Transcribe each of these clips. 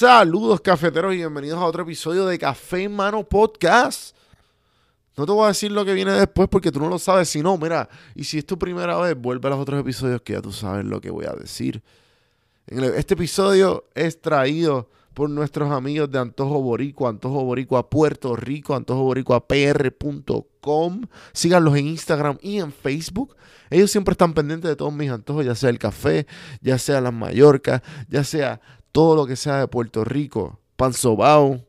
Saludos cafeteros y bienvenidos a otro episodio de Café en Mano Podcast. No te voy a decir lo que viene después porque tú no lo sabes. Si no, mira, y si es tu primera vez, vuelve a los otros episodios que ya tú sabes lo que voy a decir. Este episodio es traído por nuestros amigos de Antojo Boricua, Antojo Boricua Puerto Rico, antojoboricua.pr.com. Síganlos en Instagram y en Facebook. Ellos siempre están pendientes de todos mis antojos, ya sea el café, ya sea las Mallorcas, ya sea todo lo que sea de Puerto Rico, pan sobao,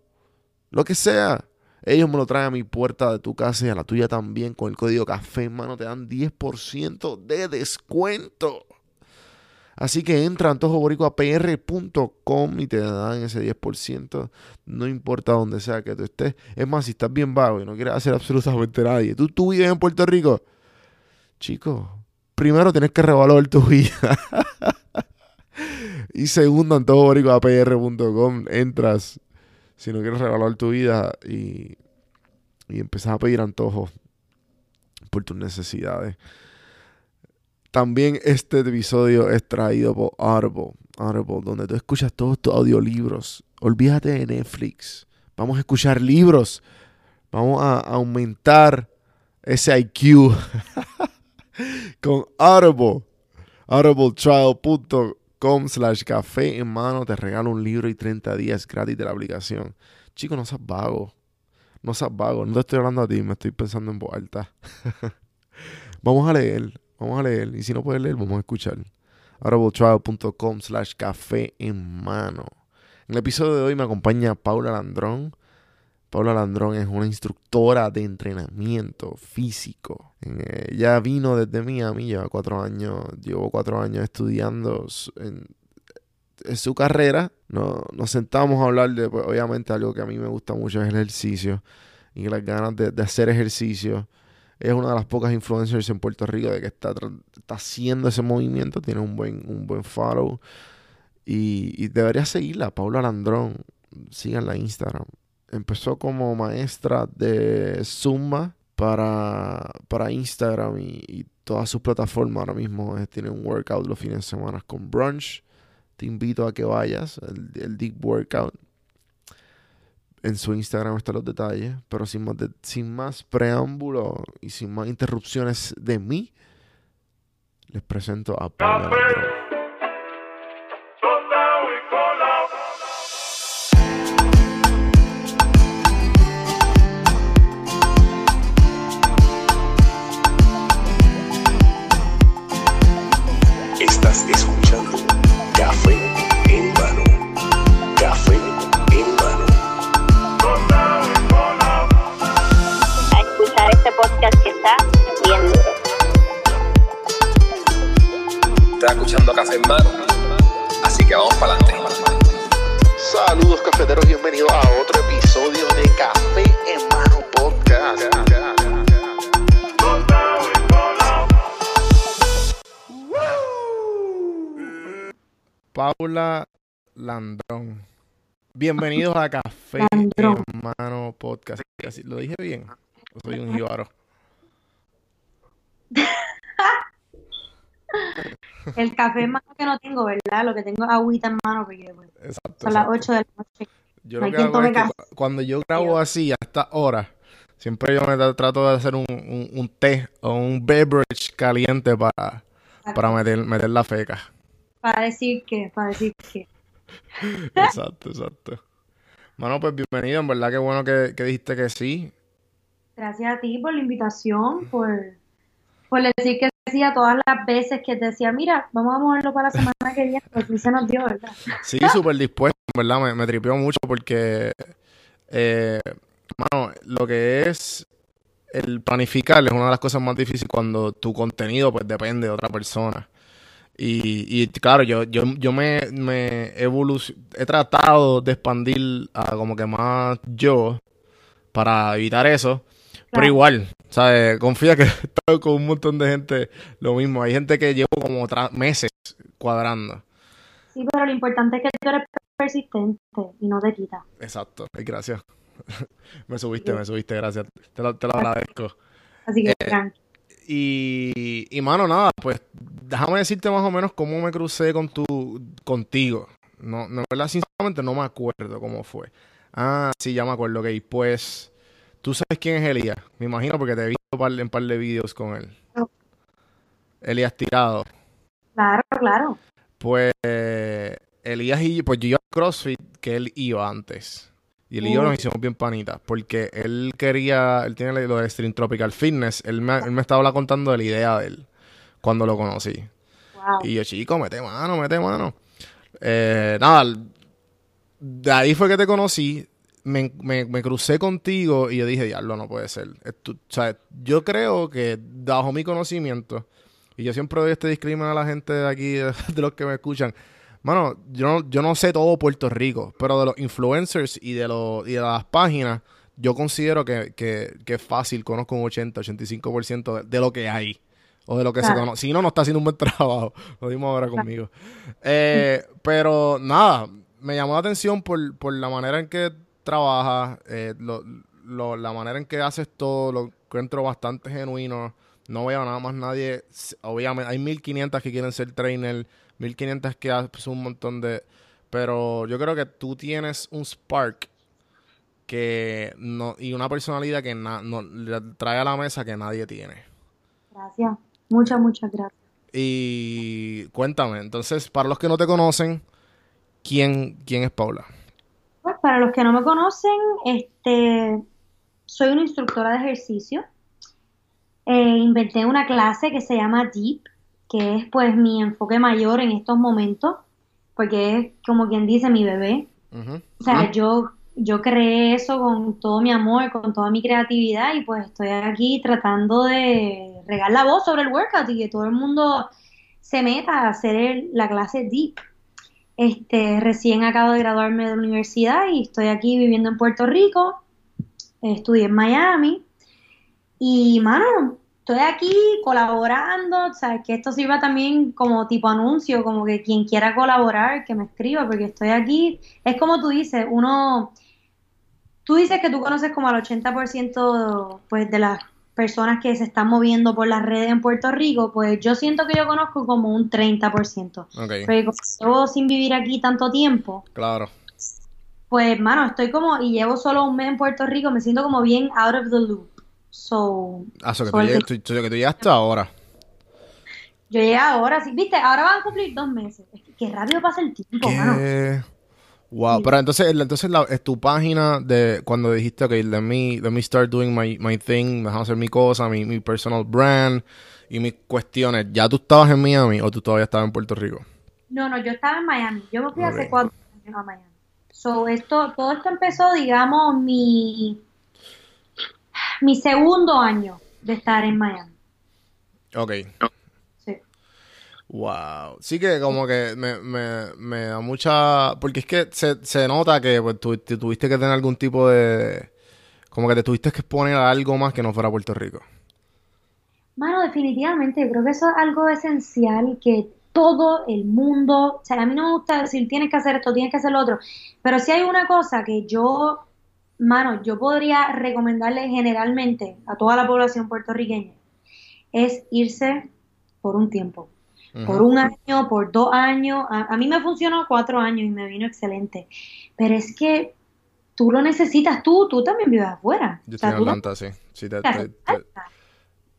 lo que sea. Ellos me lo traen a mi puerta de tu casa y a la tuya también. Con el código café, mano, te dan 10% de descuento. Así que entra a antojoboricuapr.com y te dan ese 10%. No importa dónde sea que tú estés. Es más, si estás bien vago y no quieres hacer absolutamente nadie. ¿Tú, tú vives en Puerto Rico? Chicos, primero tienes que revaluar tu vida. Y segundo, antojoboricuapr.com entras si no quieres revaluar tu vida y, y empezar a pedir antojos por tus necesidades. También este episodio es traído por Audible, Audible, donde tú escuchas todos tus audiolibros. Olvídate de Netflix. Vamos a escuchar libros. Vamos a aumentar ese IQ con Audible. Audibletrial.com slash café en mano. Te regalo un libro y 30 días gratis de la aplicación. Chico, no seas vago. No seas vago. No te estoy hablando a ti, me estoy pensando en voz alta. Vamos a leer. Vamos a leer. Y si no puedes leer, vamos a escuchar. audibletrial.com slash café en mano. En el episodio de hoy me acompaña Paula Landrón. Paula Landrón es una instructora de entrenamiento físico. Ella vino desde Miami, lleva cuatro años, llevo cuatro años estudiando en, su carrera. nos sentamos a hablar de, pues, obviamente, algo que a mí me gusta mucho es el ejercicio y las ganas de, hacer ejercicio es una de las pocas influencers en Puerto Rico de que está, está haciendo ese movimiento, tiene un buen, un buen follow. Y, y debería seguirla, Paula Landrón. Síganla en Instagram. Empezó como maestra de Zumba para, para Instagram y, todas sus plataformas. Ahora mismo tiene un workout los fines de semana con brunch. Te invito a que vayas, el, Deep Workout en su Instagram están los detalles, pero sin más, sin más preámbulo y sin más interrupciones de mí, les presento a Pablo. Escuchando Café en Mano. Así que vamos para adelante. Saludos cafeteros, bienvenidos a otro episodio de Café en Mano Podcast. Paula Landrón. Bienvenidos a Café en Mano Podcast. ¿Lo dije bien? ¿O soy un jíbaro? El café mano que no tengo, ¿verdad? Lo que tengo es agüita en mano porque pues, son las 8 de la noche. Yo lo que hago es que cuando yo grabo así a esta hora, siempre yo me trato de hacer un, un, té o un beverage caliente para, para meter, meter la feca. Para decir que, para decir que. exacto, exacto. Mano, pues bienvenido, en verdad que bueno que, que dijiste que sí. Gracias a ti por la invitación, por, por decir que decía todas las veces que decía, mira, vamos a moverlo para la semana que viene, pues sí se nos dio, ¿verdad? Sí, súper dispuesto, ¿verdad? Me, me tripeó mucho porque, eh, mano, lo que es el planificar es una de las cosas más difíciles cuando tu contenido pues depende de otra persona. Y, y claro, yo, yo, yo me, me he tratado de expandir a como que más yo para evitar eso. Pero igual, ¿sabes? Confía que he estado con un montón de gente lo mismo. Hay gente que llevo como meses cuadrando. Sí, pero lo importante es que tú eres persistente y no te quitas. Exacto, gracias. me subiste, me subiste, gracias. Te lo, te lo agradezco. Así que, eh, y, y, mano, nada, pues déjame decirte más o menos cómo me crucé con tu, contigo. No, no, verdad, sinceramente no me acuerdo cómo fue. Ah, sí, ya me acuerdo, ok. Pues, tú sabes quién es Elías, me imagino porque te he visto par- en un par de videos con él. No. Elías Tirado. Claro, claro. Pues, Elías y yo, pues yo iba a CrossFit que él iba antes. Y él y yo nos hicimos bien panitas, porque él quería, él tiene lo de Stream Tropical Fitness, él me, él me estaba contando de la idea de él, cuando lo conocí. Wow. Y yo, chico, mete mano, mete mano. Eh, nada, de ahí fue que te conocí. Me, me- me crucé contigo y yo dije, diablo, no puede ser. Esto- o sea, yo creo que bajo mi conocimiento, y yo siempre doy este disclaimer a la gente de aquí, de, de los que me escuchan, mano, yo no, yo no sé todo Puerto Rico, pero de los influencers y de, los, y de las páginas, yo considero que, que, que es fácil, conozco un 80, 85% de, de lo que hay. O de lo que se conoce. Si no, no está haciendo un buen trabajo. Lo dimos ahora conmigo. Eh, pero nada, me llamó la atención por, por la manera en que trabajas, eh, lo- lo- la manera en que haces todo, lo encuentro bastante genuino. No veo nada más nadie. Obviamente, hay 1500 que quieren ser trainer, 1500 que hacen un montón de. Pero yo creo que tú tienes un spark que no, y una personalidad que na- no, le trae a la mesa que nadie tiene. Gracias. Muchas, muchas gracias. Y cuéntame, entonces, para los que no te conocen, ¿quién, quién es Paula? Para los que no me conocen, este, soy una instructora de ejercicio. Eh, inventé una clase que se llama Deep, que es pues mi enfoque mayor en estos momentos, porque es como quien dice mi bebé. O sea, yo, yo creé eso con todo mi amor, con toda mi creatividad y pues estoy aquí tratando de regar la voz sobre el workout y que todo el mundo se meta a hacer el- la clase Deep. Este, recién acabo de graduarme de la universidad y estoy aquí viviendo en Puerto Rico. Estudié en Miami y, mano, estoy aquí colaborando, sabes que esto sirva también como tipo anuncio, como que quien quiera colaborar, que me escriba, porque estoy aquí. Es como tú dices, uno, tú dices que tú conoces como al 80% pues de las personas que se están moviendo por las redes en Puerto Rico, pues yo siento que yo conozco como un 30%. Ok, Porque como llevo sin vivir aquí tanto tiempo, claro. pues, mano, estoy como, y llevo solo un mes en Puerto Rico, me siento como bien out of the loop. So, Ah, so que tú, llegas- tú- tú- que tú llegaste ahora. yo llegué ahora, sí, viste, ahora van a cumplir dos meses. Qué rápido pasa el tiempo, mano. Wow, Sí. pero entonces, entonces la, es tu página de cuando dijiste, ok, let me, let me start doing my, my thing, déjame hacer mi cosa, mi, mi personal brand y mis cuestiones. ¿Ya tú estabas en Miami o tú todavía estabas en Puerto Rico? No, no, yo estaba en Miami. Yo me fui hace cuatro años a Miami. So, esto, todo esto empezó, digamos, mi, mi segundo año de estar en Miami. Ok. Wow. Sí que como que me, me, me da mucha... Porque es que se, se nota que pues, tú, tú tuviste que tener algún tipo de... Como que te tuviste que exponer a algo más que no fuera Puerto Rico. Mano, definitivamente, yo creo que eso es algo esencial que todo el mundo, o sea, a mí no me gusta decir tienes que hacer esto, tienes que hacer lo otro, pero si hay una cosa que yo, mano, yo podría recomendarle generalmente a toda la población puertorriqueña, es irse por un tiempo, por un año, por dos años, a, a mí me funcionó cuatro años y me vino excelente, pero es que tú lo necesitas tú, tú también vives afuera, Yo o sea, estoy en Atlanta, sí. Sí, te- te- te.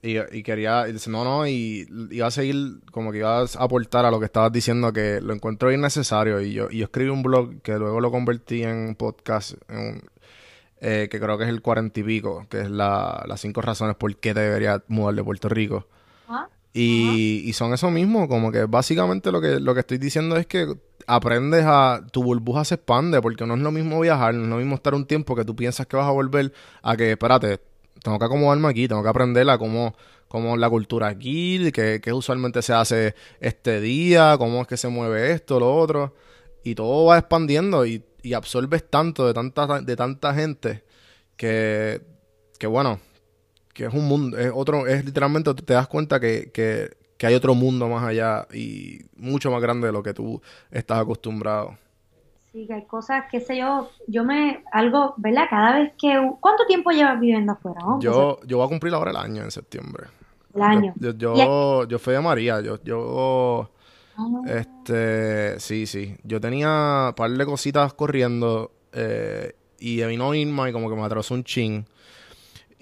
Y, y quería, y dice, no, no, y iba a seguir, como que ibas a aportar a lo que estabas diciendo, que lo encuentro innecesario. Y yo, y yo escribí un blog que luego lo convertí en un podcast, en un- eh, que creo que es el cuarenta y pico, que es la, las cinco razones por qué te deberías mudar de Puerto Rico. Y son eso mismo, como que básicamente lo que, lo que estoy diciendo es que aprendes a, tu burbuja se expande, porque no es lo mismo viajar, no es lo mismo estar un tiempo que tú piensas que vas a volver, a que, espérate, tengo que acomodarme aquí, tengo que aprender a cómo, cómo la cultura aquí, qué, qué usualmente se hace este día, cómo es que se mueve esto, lo otro, y todo va expandiendo y, y absorbes tanto de tanta, de tanta gente que, que bueno, que es un mundo, es otro, es literalmente te das cuenta que, que, que hay otro mundo más allá y mucho más grande de lo que tú estás acostumbrado. Sí, que hay cosas, qué sé yo, yo me, algo, ¿verdad? Cada vez que, ¿cuánto tiempo llevas viviendo afuera? Yo, yo voy a cumplir ahora el año en septiembre. el año. Yo, yo, yo, yo fui de María, yo, yo, Ah. Este, sí, sí. Yo tenía un par de cositas corriendo eh, y vino Irma y como que me atrasó un chin.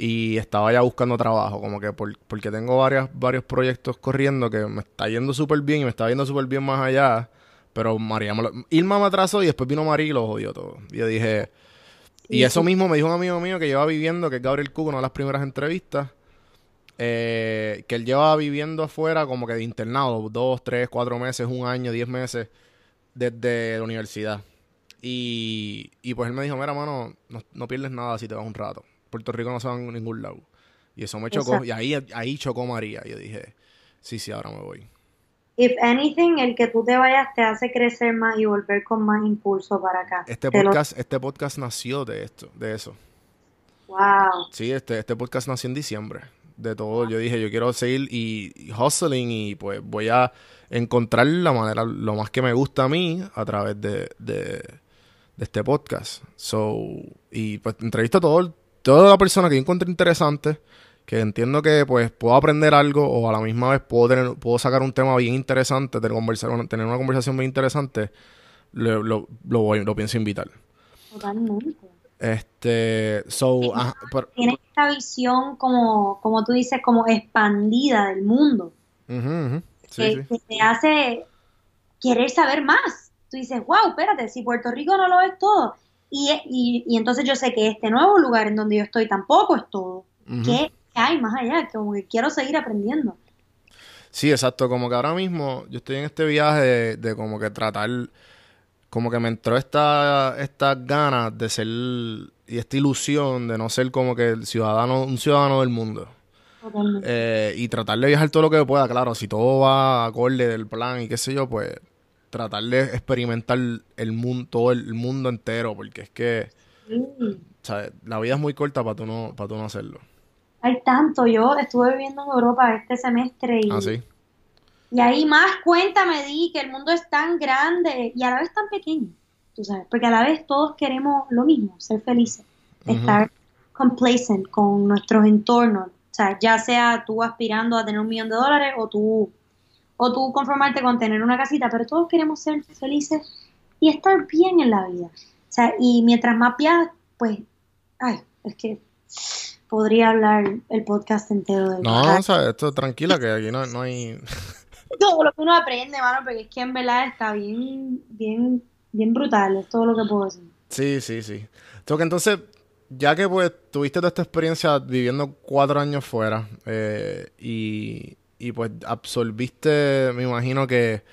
Y estaba ya buscando trabajo, como que por- porque tengo varias, varios proyectos corriendo que me está yendo súper bien y me está yendo súper bien más allá. Pero María me lo- Irma me atrasó y después vino María y lo jodió todo. Y yo dije... Y eso mismo me dijo un amigo mío que lleva viviendo, que es Gabriel Cuco, una de las primeras entrevistas, eh, que él lleva viviendo afuera como que de internado, dos, tres, cuatro meses, un año, diez meses, desde la universidad. Y, y pues él me dijo, mira, mano, no, no pierdes nada si te vas un rato. Puerto Rico no se va a ningún lado. Y eso me chocó. Exacto. Y ahí, ahí chocó María. Y yo dije, sí, sí, ahora me voy. If anything, el que tú te vayas te hace crecer más y volver con más impulso para acá. Este Te lo- podcast, este podcast nació de esto, de eso. Wow. Sí, este, este podcast nació en diciembre. De todo, yo dije, yo quiero seguir y, y hustling y pues voy a encontrar la manera, lo más que me gusta a mí a través de, de, de este podcast. So, y pues entrevisto a todo, toda la persona que yo encuentre interesante, que entiendo que pues puedo aprender algo o a la misma vez puedo, tener, puedo sacar un tema bien interesante, tener, conversar, tener una conversación bien interesante, lo, lo, lo voy, lo pienso invitar. Totalmente. Este, so, ajá, pero- Tienes esta visión como, como tú dices, como expandida del mundo, Ujú, ujú. Sí, que, sí. que te hace querer saber más. Tú dices, wow, espérate, si Puerto Rico no lo es todo. Y, y, y entonces yo sé que este nuevo lugar en donde yo estoy tampoco es todo. ¿Qué hay más allá? Como que quiero seguir aprendiendo. Sí, exacto. Como que ahora mismo yo estoy en este viaje de, de como que tratar, como que me entró esta, estas ganas de ser y esta ilusión de no ser como que el ciudadano, un ciudadano del mundo. Eh, y tratar de viajar todo lo que pueda, claro, si todo va acorde del plan y qué sé yo, pues tratar de experimentar el mundo, todo el mundo entero, porque es que. La vida es muy corta para tú no, para tú no hacerlo. Hay tanto. Yo estuve viviendo en Europa este semestre y, Ah, sí. y ahí más cuenta me di que el mundo es tan grande y a la vez tan pequeño. Tú sabes, porque a la vez todos queremos lo mismo, ser felices, estar complacent con nuestros entornos. O sea, ya sea tú aspirando a tener un millón de dólares o tú, o tú conformarte con tener una casita, pero todos queremos ser felices y estar bien en la vida. O sea, y mientras más viajas, pues, ay, es que podría hablar el podcast entero de No, o sea, esto tranquila, que aquí no, no hay... todo lo que uno aprende, mano, porque es que en verdad está bien, bien, bien brutal, es todo lo que puedo decir. Sí, sí, sí. Que entonces, ya que pues tuviste toda esta experiencia viviendo cuatro años fuera eh, y, y pues absorbiste, me imagino que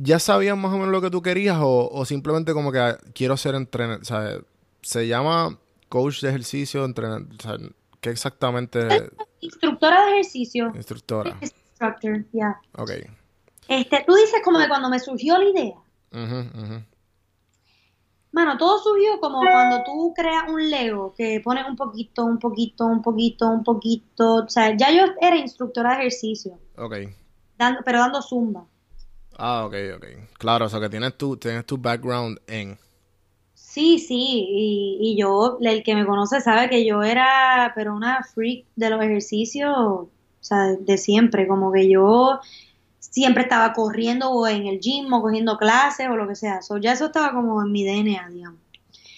ya sabías más o menos lo que tú querías o, o simplemente como que ah, quiero ser entrenador, o sea, se llama coach de ejercicio, entrenador, o sea, ¿qué exactamente Instructora de ejercicio, instructora? instructor, ya. Ok. Este, tú dices como de cuando me surgió la idea. Ujú, ujú. Mano, todo surgió como cuando tú creas un Lego, que pones un poquito, un poquito, un poquito, un poquito. O sea, ya yo era instructora de ejercicio, Ok. dando, pero dando zumba. Ah, ok, ok. Claro, o sea que tienes tu, tienes tu background en... Sí, sí, y, y yo, el que me conoce sabe que yo era, pero una freak de los ejercicios, o sea, de, de siempre, como que yo siempre estaba corriendo o en el gym o cogiendo clases o lo que sea. So, ya eso estaba como en mi DNA, digamos.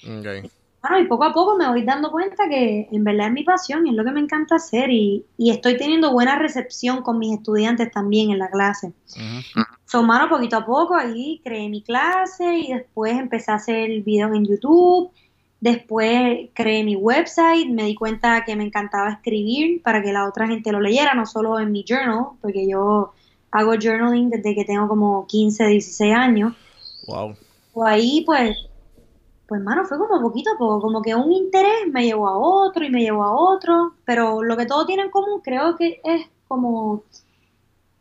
Ok. Bueno, y poco a poco me voy dando cuenta que en verdad es mi pasión y es lo que me encanta hacer y, y estoy teniendo buena recepción con mis estudiantes también en la clase. Ujú. So, mano, poquito a poco ahí creé mi clase y después empecé a hacer videos en YouTube. Después creé mi website, me di cuenta que me encantaba escribir para que la otra gente lo leyera, no solo en mi journal, porque yo hago journaling desde que tengo como 15, 16 años. Wow. O ahí, pues, pues, mano, fue como poquito a poco, como que un interés me llevó a otro y me llevó a otro, pero lo que todo tiene en común creo que es como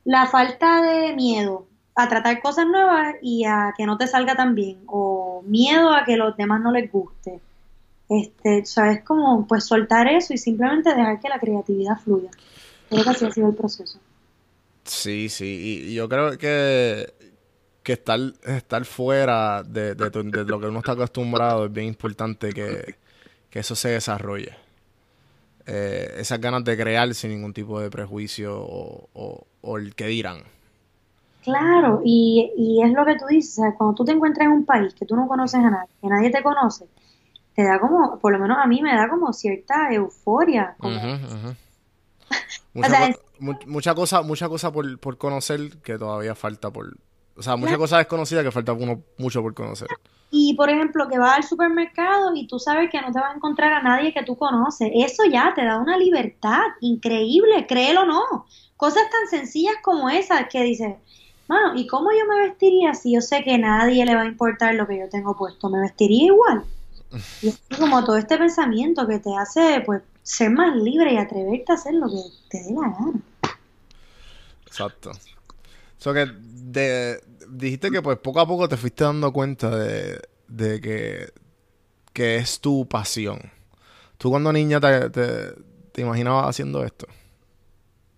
la falta de miedo a tratar cosas nuevas y a que no te salga tan bien, o miedo a que los demás no les guste. Este, sabes como pues soltar eso y simplemente dejar que la creatividad fluya. Creo que así ha sido el proceso. Sí, sí, y y yo creo que, que estar, estar fuera de, de tu- de lo que uno está acostumbrado es bien importante que, que eso se desarrolle. Eh, esas ganas de crear sin ningún tipo de prejuicio o, o- o el que dirán. Claro, y, y es lo que tú dices, o sea, cuando tú te encuentras en un país que tú no conoces a nadie, que nadie te conoce, te da como, por lo menos a mí me da como cierta euforia. como-. O Mucha, sea, cosa, mucha cosa por, por conocer que todavía falta por... O sea, mucha cosa desconocida que falta uno mucho por conocer. Y por ejemplo, que vas al supermercado y tú sabes que no te vas a encontrar a nadie que tú conoces, eso ya te da una libertad increíble, créelo o no. Cosas tan sencillas como esas que dices, mano, ¿y cómo yo me vestiría si yo sé que a nadie le va a importar lo que yo tengo puesto? ¿Me vestiría igual? Y es como todo este pensamiento que te hace, pues, ser más libre y atreverte a hacer lo que te dé la gana. Exacto. So que de, dijiste que pues poco a poco te fuiste dando cuenta de, de que, que es tu pasión. ¿Tú cuando niña te, te, te imaginabas haciendo esto?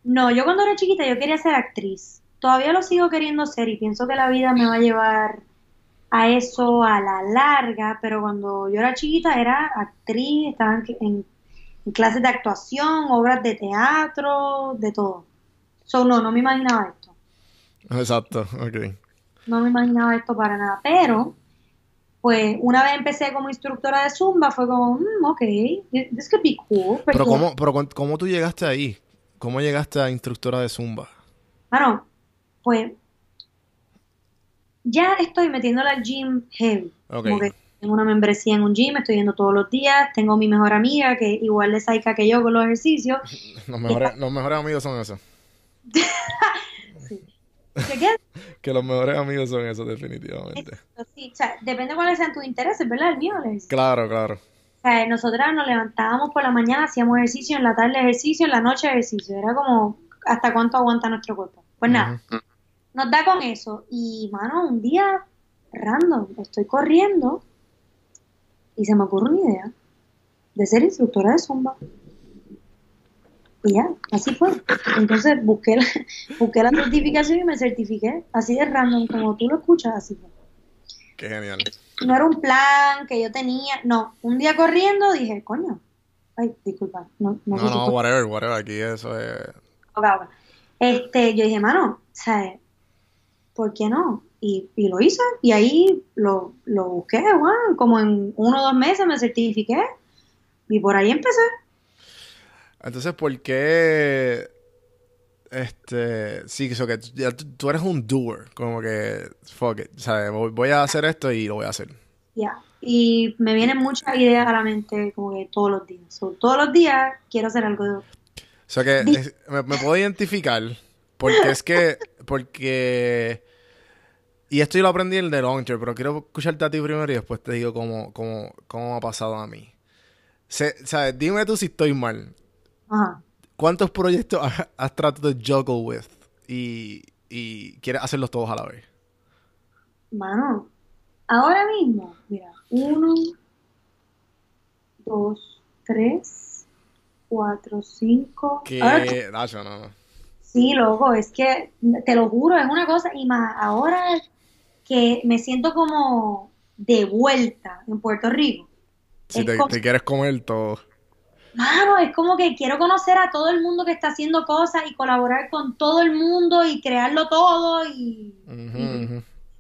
No, yo cuando era chiquita yo quería ser actriz. Todavía lo sigo queriendo ser y pienso que la vida me va a llevar a eso a la larga, pero cuando yo era chiquita era actriz, estaba en, en- en clases de actuación, obras de teatro, de todo. So, no, no me imaginaba esto. Exacto, ok. No me imaginaba esto para nada. Pero, pues, una vez empecé como instructora de Zumba, fue como, mm, ok, this could be cool. Pero ¿cómo, pero ¿cómo tú llegaste ahí? ¿Cómo llegaste a instructora de Zumba? Bueno, pues ya estoy metiéndole al gym heavy. Ok. Como que tengo una membresía en un gym, estoy yendo todos los días. Tengo mi mejor amiga que igual de saica que yo con los ejercicios. Los mejores, los mejores amigos son esos. Que los mejores amigos son esos, definitivamente. Sí, o sea, depende cuáles sean tus intereses, ¿verdad? El mío, ejercicio. Claro, claro. O sea, nosotras nos levantábamos por la mañana, hacíamos ejercicio, en la tarde ejercicio, en la noche ejercicio. Era como hasta cuánto aguanta nuestro cuerpo. Pues nada, nos da con eso. Y, mano, un día random, estoy corriendo y se me ocurre una idea de ser instructora de Zumba. Y ya, así fue. Entonces busqué la, busqué la certificación y me certifiqué. Así de random, como tú lo escuchas, así fue. Qué genial. No era un plan que yo tenía, no. Un día corriendo dije, coño, ay, disculpa, no, no, whatever, whatever. Aquí eso es... Ok, ok. Este, yo dije, mano, ¿sabes? ¿Por qué no? Y, y lo hice, y ahí lo, lo busqué, bueno, como en uno o dos meses me certifiqué, y por ahí empecé. Entonces, ¿por qué... Este... Sí, eso que tú- ya tú, tú eres un doer. Como que... Fuck it. ¿Sabes? Voy, a hacer esto y lo voy a hacer. Ya. Y me vienen muchas ideas a la mente, como que todos los días. So, todos los días quiero hacer algo de... O sea que es- me, me puedo identificar porque es que, porque, y esto yo lo aprendí en el de Launcher, pero quiero escucharte a ti primero y después te digo cómo, cómo, cómo me ha pasado a mí. Se, ¿sabes? Dime tú si estoy mal. Ajá. ¿Cuántos proyectos has, has tratado de juggle with y, y quieres hacerlos todos a la vez? Mano, ahora mismo, mira, uno, dos, tres, cuatro, cinco. Ahora no, no. Sí, loco, es que te lo juro, es una cosa, y más ahora que me siento como de vuelta en Puerto Rico. Si te, como- te quieres comer todo. Mano, es como que quiero conocer a todo el mundo que está haciendo cosas y colaborar con todo el mundo y crearlo todo y,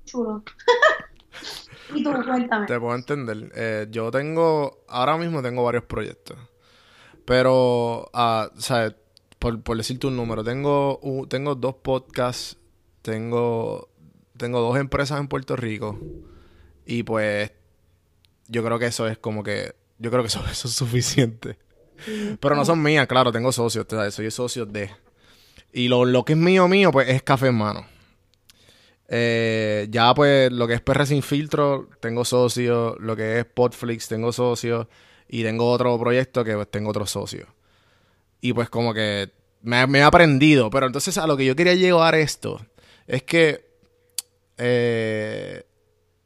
chulo. Y tú, cuéntame. Te puedo entender. Eh, yo tengo, ahora mismo tengo varios proyectos. Pero, ah, ¿sabes? Por, por decirte un número, tengo, tengo dos podcasts, tengo, tengo dos empresas en Puerto Rico. Y pues, yo creo que eso es como que, yo creo que eso, eso es suficiente. Pero no son mías, claro, tengo socios, ¿sabes? soy socio de. Y lo, lo que es mío, mío, pues es café en mano. Eh, ya pues lo que es PR sin filtro, tengo socios, lo que es Podflix, tengo socios, y tengo otro proyecto que pues tengo otros socios. Y pues como que me, me he aprendido, pero entonces a lo que yo quería llevar esto es que eh,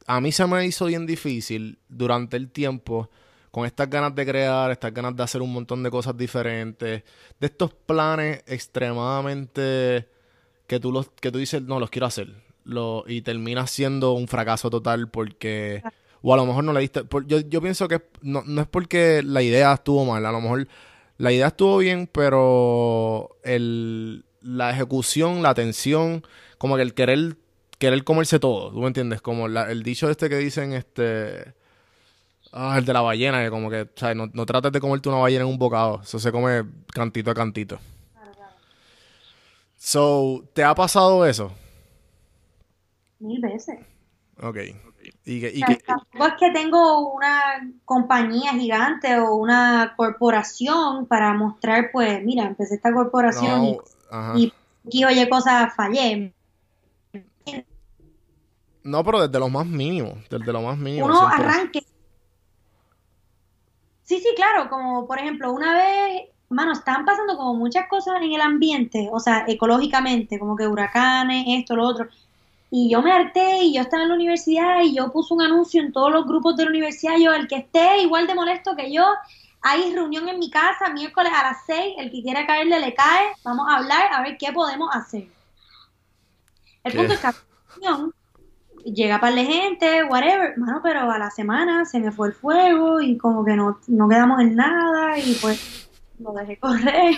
a mí se me hizo bien difícil durante el tiempo con estas ganas de crear, estas ganas de hacer un montón de cosas diferentes, de estos planes extremadamente que tú los que tú dices no los quiero hacer y termina siendo un fracaso total porque o a lo mejor no le diste yo, yo pienso que no, no es porque la idea estuvo mal a lo mejor la idea estuvo bien pero el, la ejecución la atención como que el querer, querer comerse todo, ¿tú me entiendes? Como la- el dicho este que dicen, este, ah, el de la ballena, que como que, ¿sabes? No, no trates de comerte una ballena en un bocado, eso se come cantito a cantito. So, ¿te ha pasado eso? Mil veces. Ok. Y que, y O sea, que- tampoco es que tengo una compañía gigante o una corporación para mostrar, pues, mira, empecé esta corporación no, y, y aquí, oye, cosas fallé. No, pero desde lo más mínimo, desde lo más mínimo. Uno siempre. arranque. Sí, sí, claro, como por ejemplo, una vez, mano, están pasando como muchas cosas en el ambiente, o sea, ecológicamente, como que huracanes, esto, lo otro. Y yo me harté y yo estaba en la universidad y yo puse un anuncio en todos los grupos de la universidad, yo, el que esté igual de molesto que yo, hay reunión en mi casa miércoles a las 6, el que quiera caerle le cae, vamos a hablar a ver qué podemos hacer. El ¿Qué? punto es que llega para la gente, whatever, mano, pero a la semana se me fue el fuego y como que no, no quedamos en nada y pues lo dejé correr.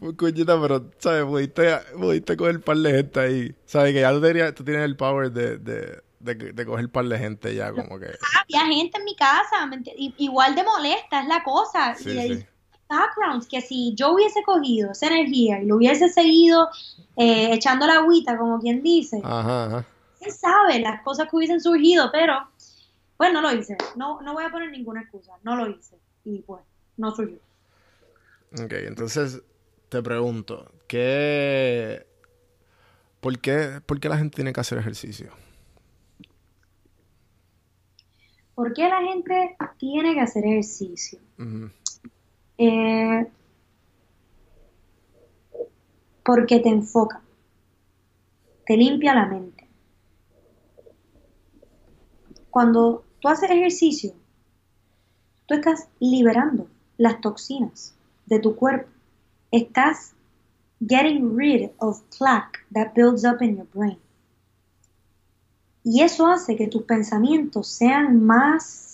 Pues, coñita, pero, ¿sabes? Pudiste, pudiste coger par de gente ahí. ¿Sabes? Que ya tú, tenías- tú tienes el power de, de, de, de coger par de gente ya, como que. Había gente en mi casa, ¿me enti- i- igual de molesta es la cosa. Sí, y sí. Backgrounds que si yo hubiese cogido esa energía y lo hubiese seguido eh, echando la agüita, como quien dice, Ajá, ajá. quién sabe las cosas que hubiesen surgido, pero pues no lo hice. No, no voy a poner ninguna excusa, no lo hice. Y pues, no surgió. Ok, entonces te pregunto, ¿qué. ¿Por qué, por qué la gente tiene que hacer ejercicio? ¿Por qué la gente tiene que hacer ejercicio? Ujú. Eh, porque te enfoca, te limpia la mente. Cuando tú haces ejercicio, tú estás liberando las toxinas de tu cuerpo. Estás getting rid of plaque that builds up in your brain. Y eso hace que tus pensamientos sean más,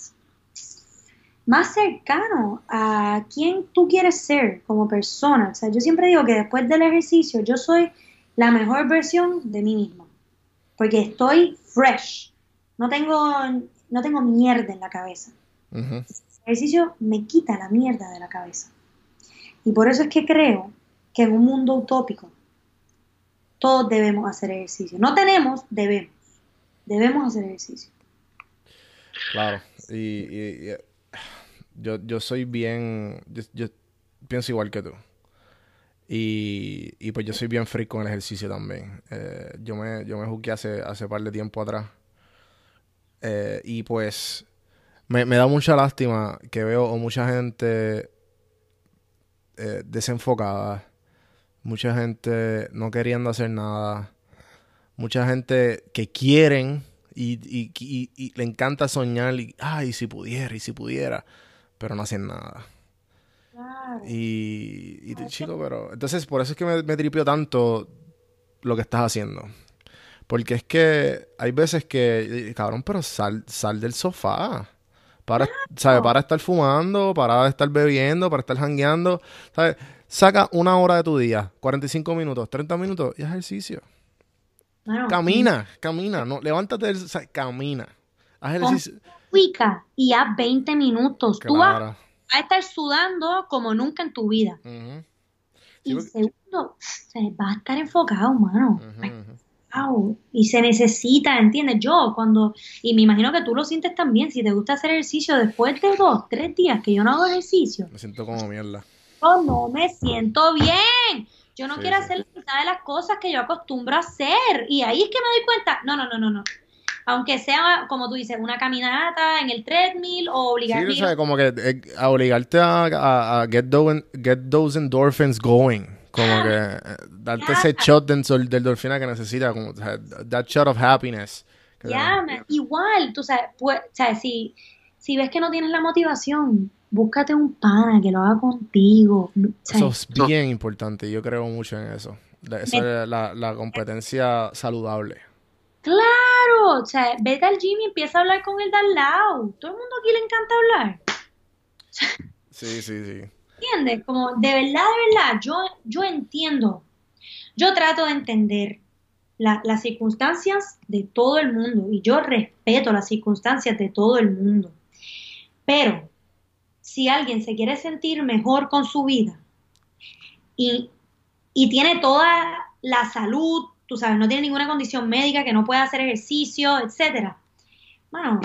más cercanos a quién tú quieres ser como persona. O sea, yo siempre digo que después del ejercicio yo soy la mejor versión de mí misma. Porque estoy fresh. No tengo, no tengo mierda en la cabeza. El ejercicio me quita la mierda de la cabeza. Y por eso es que creo que en un mundo utópico todos debemos hacer ejercicio. No tenemos, debemos. Debemos hacer ejercicio. Claro, y, y- y, yo, yo soy bien, yo, pienso igual que tú. Y, y pues yo soy bien freak con el ejercicio también. Eh, yo me, yo me jugué hace, hace par de tiempo atrás. Eh, y pues me, me da mucha lástima que veo mucha gente eh, desenfocada, mucha gente no queriendo hacer nada, mucha gente que quieren y, y- y- y le encanta soñar y, ay, si pudiera, y si pudiera, pero no hacen nada. Claro. Y, y chico, pero... Entonces, por eso es que me, me tripió tanto lo que estás haciendo. Porque es que hay veces que, cabrón, pero sal, sal del sofá. Para, ¿sabes? Para estar fumando, para estar bebiendo, para estar jangueando. ¿Sabes? Saca una hora de tu día, 45 minutos, 30 minutos y ejercicio. Bueno, Camina, camina. No, levántate, del- o sea, camina. Haz ejercicio. Pica y haz 20 minutos. Tú vas Claro. a estar sudando como nunca en tu vida. Sí, Y porque- segundo, o sea, vas a estar enfocado, mano. Wow. Y se necesita, ¿entiendes? Yo cuando, y me imagino que tú lo sientes también, si te gusta hacer ejercicio después de dos, tres días que yo no hago ejercicio, Me siento como mierda. yo no me siento bien. Yo no Sí, quiero sí. hacer la mitad de las cosas que yo acostumbro a hacer. Y ahí es que me doy cuenta, no, no, no, no, no. Aunque sea, como tú dices, una caminata en el treadmill o Sí, obligarme o sea, como que eh, a obligarte a, a- a get, those, get those endorphins going. Como que eh, darte ese shot de, endor- de endorfina que necesitas. Como, that shot of happiness. Man, igual, tú sabes, pues, o sea, si, si ves que no tienes la motivación, búscate un pana que lo haga contigo. Eso es bien importante. Yo creo mucho en eso. Esa es la, la competencia saludable. Claro, o sea, vete al gym y empieza a hablar con el de al lado. Todo el mundo aquí le encanta hablar, Sí, sí, sí. ¿entiendes? Como, de verdad, de verdad, yo, yo entiendo Yo trato de entender la- las circunstancias de todo el mundo y yo respeto las circunstancias de todo el mundo. Pero si alguien se quiere sentir mejor con su vida y, y tiene toda la salud, tú sabes, no tiene ninguna condición médica, que no puede hacer ejercicio, etcétera, bueno,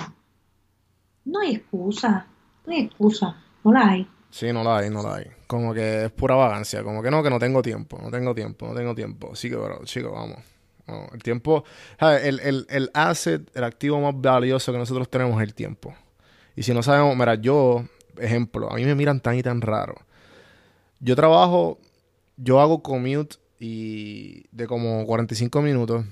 no hay excusa, no hay excusa, no la hay. Sí, no la hay, no la hay. Como que es pura vagancia. Como que no, que no tengo tiempo, no tengo tiempo, no tengo tiempo. Sí que, bro, chicos, vamos. vamos. El tiempo. El, el, el asset, el activo más valioso que nosotros tenemos es el tiempo. Y si no sabemos, mira, yo, ejemplo, a mí me miran tan y tan raro. Yo trabajo, yo hago commute y de como 45 minutos.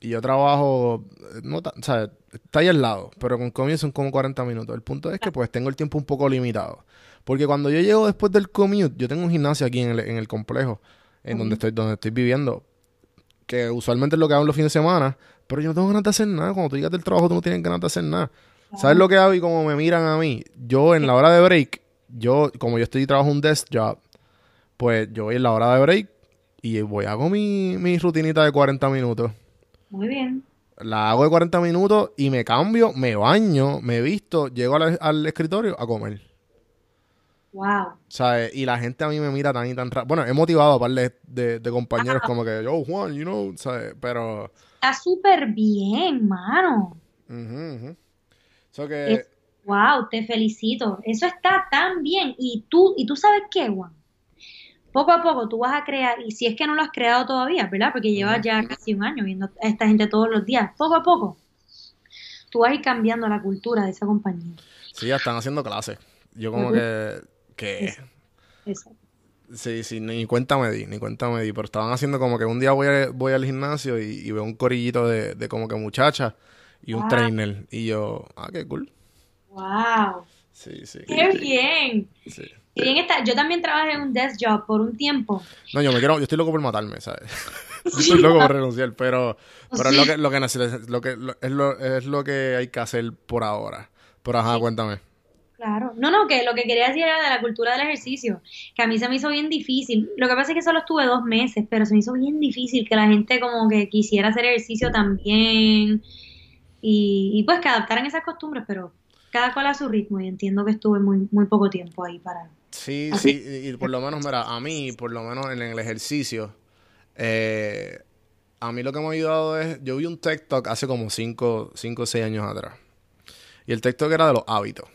Y yo trabajo, eh, no, ta- ¿sabes? Está ahí al lado, pero con commute son como 40 minutos. El punto es que pues tengo el tiempo un poco limitado. Porque cuando yo llego después del commute, yo tengo un gimnasio aquí en el, en el complejo, en donde estoy, donde estoy viviendo, que usualmente es lo que hago en los fines de semana, pero yo no tengo ganas de hacer nada. Cuando tú llegas del trabajo, tú no tienes ganas de hacer nada. ¿Sabes lo que hago y cómo me miran a mí? Yo en la hora de break, yo, como yo estoy trabajando un desk job, pues yo voy en la hora de break y voy hago mi, mi rutinita de 40 minutos. Muy bien. La hago de 40 minutos y me cambio, me baño, me visto, llego al, al escritorio a comer. Wow. ¿Sabes? Y la gente a mí me mira tan y tan raro. Bueno, he motivado a par de, de- de compañeros como que, yo, Juan, you know, ¿sabes? Pero... Está súper bien, mano. ujú, ujú. So que... Es- wow, te felicito. Eso está tan bien. Y tú, y tú sabes qué, Juan. Poco a poco tú vas a crear, y si es que no lo has creado todavía, ¿verdad? Porque llevas ya casi un año viendo a esta gente todos los días. Poco a poco, tú vas a ir cambiando la cultura de esa compañía. Sí, ya están haciendo clases. Yo como que... que Eso. Sí, sí, ni cuenta me di, ni cuenta me di. Pero estaban haciendo como que un día voy, a- voy al gimnasio y, y veo un corillito de, de como que muchachas y un trainer. Y yo, ah, qué cool. Wow. Sí, sí. Qué sí, bien. sí. Está. Yo también trabajé en un desk job por un tiempo. No, yo me quiero, yo estoy loco por matarme, ¿sabes? yo estoy loco por renunciar, pero, pero es lo que, lo que, neces- lo que lo- es, lo, es lo que hay que hacer por ahora. Pero ajá, cuéntame. Claro. No, no, que lo que quería decir era de la cultura del ejercicio, que a mí se me hizo bien difícil. Lo que pasa es que solo estuve dos meses, pero se me hizo bien difícil que la gente como que quisiera hacer ejercicio también y, y pues que adaptaran esas costumbres, pero cada cual a su ritmo y entiendo que estuve muy, muy poco tiempo ahí para... Sí, Así. sí, y por lo menos, mira, a mí, por lo menos en el ejercicio, eh, a mí lo que me ha ayudado es, yo vi un TikTok hace como 5 o 6 años atrás. Y el TikTok era de los hábitos.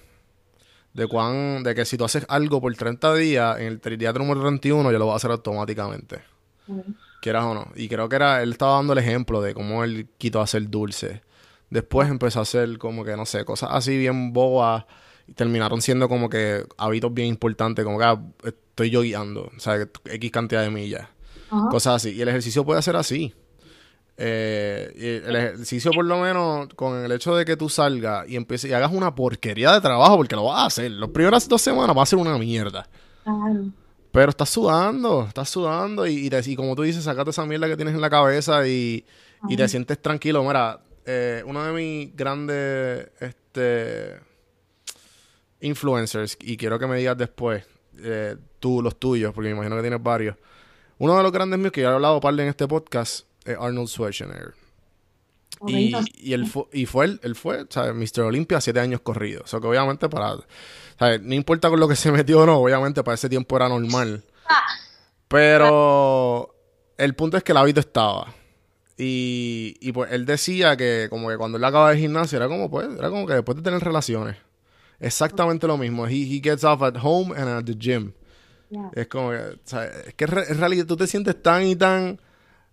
De cuán, de que si tú haces algo por 30 días, en el día número 31 ya lo vas a hacer automáticamente. Quieras o no. Y creo que era, él estaba dando el ejemplo de cómo él quitó hacer dulce. Después empezó a hacer como que, no sé, cosas así bien bobas. Y terminaron siendo como que hábitos bien importantes, como que ah, estoy yo guiando, o sea, X cantidad de millas. Cosas así. Y el ejercicio puede ser así. Eh, el ejercicio, por lo menos, con el hecho de que tú salgas y empieces y hagas una porquería de trabajo, porque lo vas a hacer. Las primeras dos semanas va a ser una mierda. Claro. Pero estás sudando, estás sudando y, y, te- y como tú dices, sacate esa mierda que tienes en la cabeza y, y te sientes tranquilo. Mira, eh, uno de mis grandes este, influencers, y quiero que me digas después, eh, tú, los tuyos, porque me imagino que tienes varios. Uno de los grandes míos que ya he hablado par en este podcast es Arnold Schwarzenegger. Y, y él fue, y fue, él, él fue, ¿sabes? Mr. Olympia siete años corridos. O sea, que obviamente para, ¿sabes? No importa con lo que se metió o no, obviamente para ese tiempo era normal. Pero el punto es que el hábito estaba. Y, y pues él decía que como que cuando él acaba de gimnasio era como pues, era como que después de tener relaciones. Exactamente lo mismo. He, he gets off at home and at the gym. Es como que, ¿sabes? Es que en realidad tú te sientes tan y tan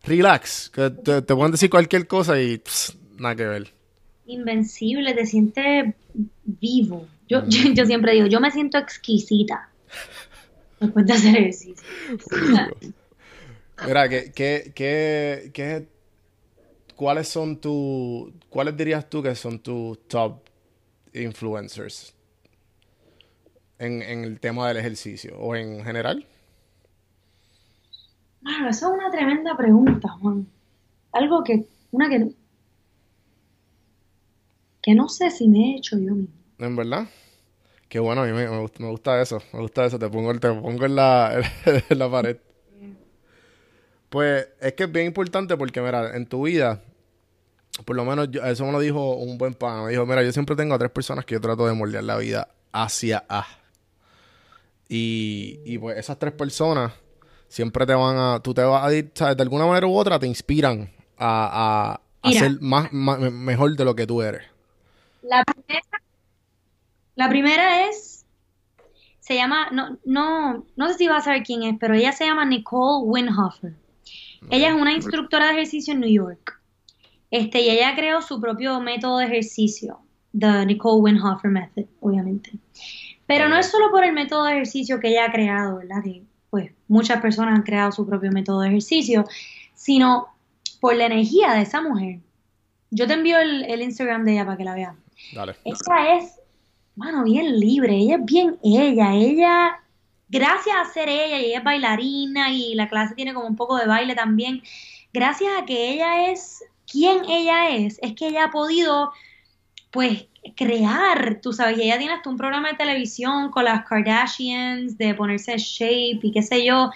relax que te, te pueden decir cualquier cosa y pss, nada que ver. Invencible, te sientes vivo. Yo, yo, yo siempre digo, yo me siento exquisita después de hacer ejercicio. Mira, ¿qué, qué, qué, qué- cuáles son tus, cuáles dirías tú que son tus top influencers en, en el tema del ejercicio o en general? Bueno, eso es una tremenda pregunta, Juan. Algo que, una que, que no sé si me he hecho yo mismo. ¿En verdad? Qué bueno, a mí me, me gusta, me gusta eso, me gusta eso, te pongo, te pongo en la, en la pared. Pues es que es bien importante porque, mira, en tu vida, por lo menos yo- eso me lo dijo un buen pana. Me dijo, mira, yo siempre tengo a tres personas que yo trato de moldear la vida hacia A. Y, y pues esas tres personas siempre te van a, tú te vas a ¿sabes? De alguna manera u otra te inspiran a, a, ser más, más- mejor de lo que tú eres. La primera, la primera es, se llama, no, no, no sé si vas a saber quién es, pero ella se llama Nicole Winhofer. Ella es una instructora de ejercicio en New York. Este, y ella creó su propio método de ejercicio, the Nicole Winhofer Method, obviamente. Pero no es solo por el método de ejercicio que ella ha creado, ¿verdad? Que pues muchas personas han creado su propio método de ejercicio, sino por la energía de esa mujer. Yo te envío el, el Instagram de ella para que la veas. Dale. Ella es, mano, bien libre, ella es bien ella, ella, gracias a ser ella, y ella es bailarina y la clase tiene como un poco de baile también, gracias a que ella es quien ella es, es que ella ha podido, pues, crear, tú sabes, y ella tiene hasta un programa de televisión con las Kardashians, de ponerse shape y qué sé yo,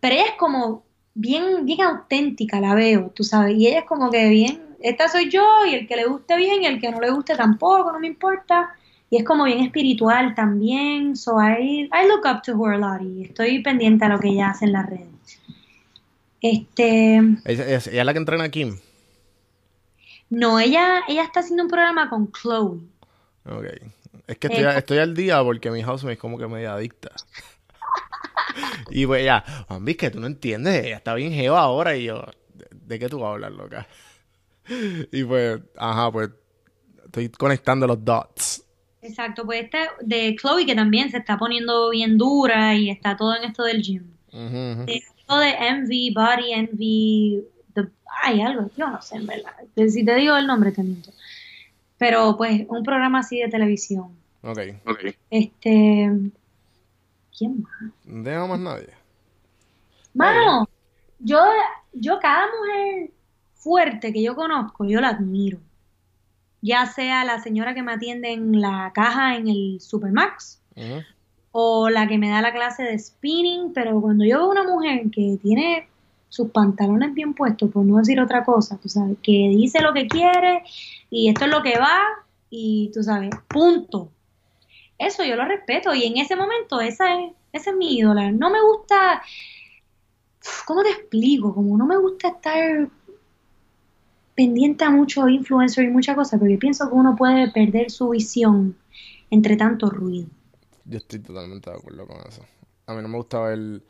pero ella es como bien, bien auténtica, la veo, tú sabes, y ella es como que bien, esta soy yo, y el que le guste bien, y el que no le guste tampoco, no me importa, y es como bien espiritual también, so I, I look up to her a lot, y estoy pendiente a lo que ella hace en las redes. Este, Ella, ella es la que entrena a Kim. No, ella, ella está haciendo un programa con Chloe. Ok. Es que estoy, Eh, estoy al día porque mi housemate es como que media adicta. y pues ya, Juan, que tú no entiendes, ella está bien jeva ahora y yo, ¿de, de qué tú vas a hablar, loca? y pues, ajá, pues estoy conectando los dots. Exacto, pues esta de Chloe que también se está poniendo bien dura y está todo en esto del gym. De algo de Envy, Body Envy, the- ay, algo, yo no sé, en verdad. Si te digo el nombre, te miento. Pero, pues, un programa así de televisión. Ok. Este, ¿quién más? No tengo más nadie. Mano, yo, yo cada mujer fuerte que yo conozco, yo la admiro. Ya sea la señora que me atiende en la caja en el Supermax, o la que me da la clase de spinning, pero cuando yo veo una mujer que tiene sus pantalones bien puestos, por no decir otra cosa, tú sabes, que dice lo que quiere y esto es lo que va y tú sabes, punto. Eso yo lo respeto y en ese momento esa es, esa es mi ídola. No me gusta, ¿cómo te explico? Como no me gusta estar pendiente a mucho influencer y muchas cosas, porque pienso que uno puede perder su visión entre tanto ruido. Yo estoy totalmente de acuerdo con eso. A mí no me gusta ver,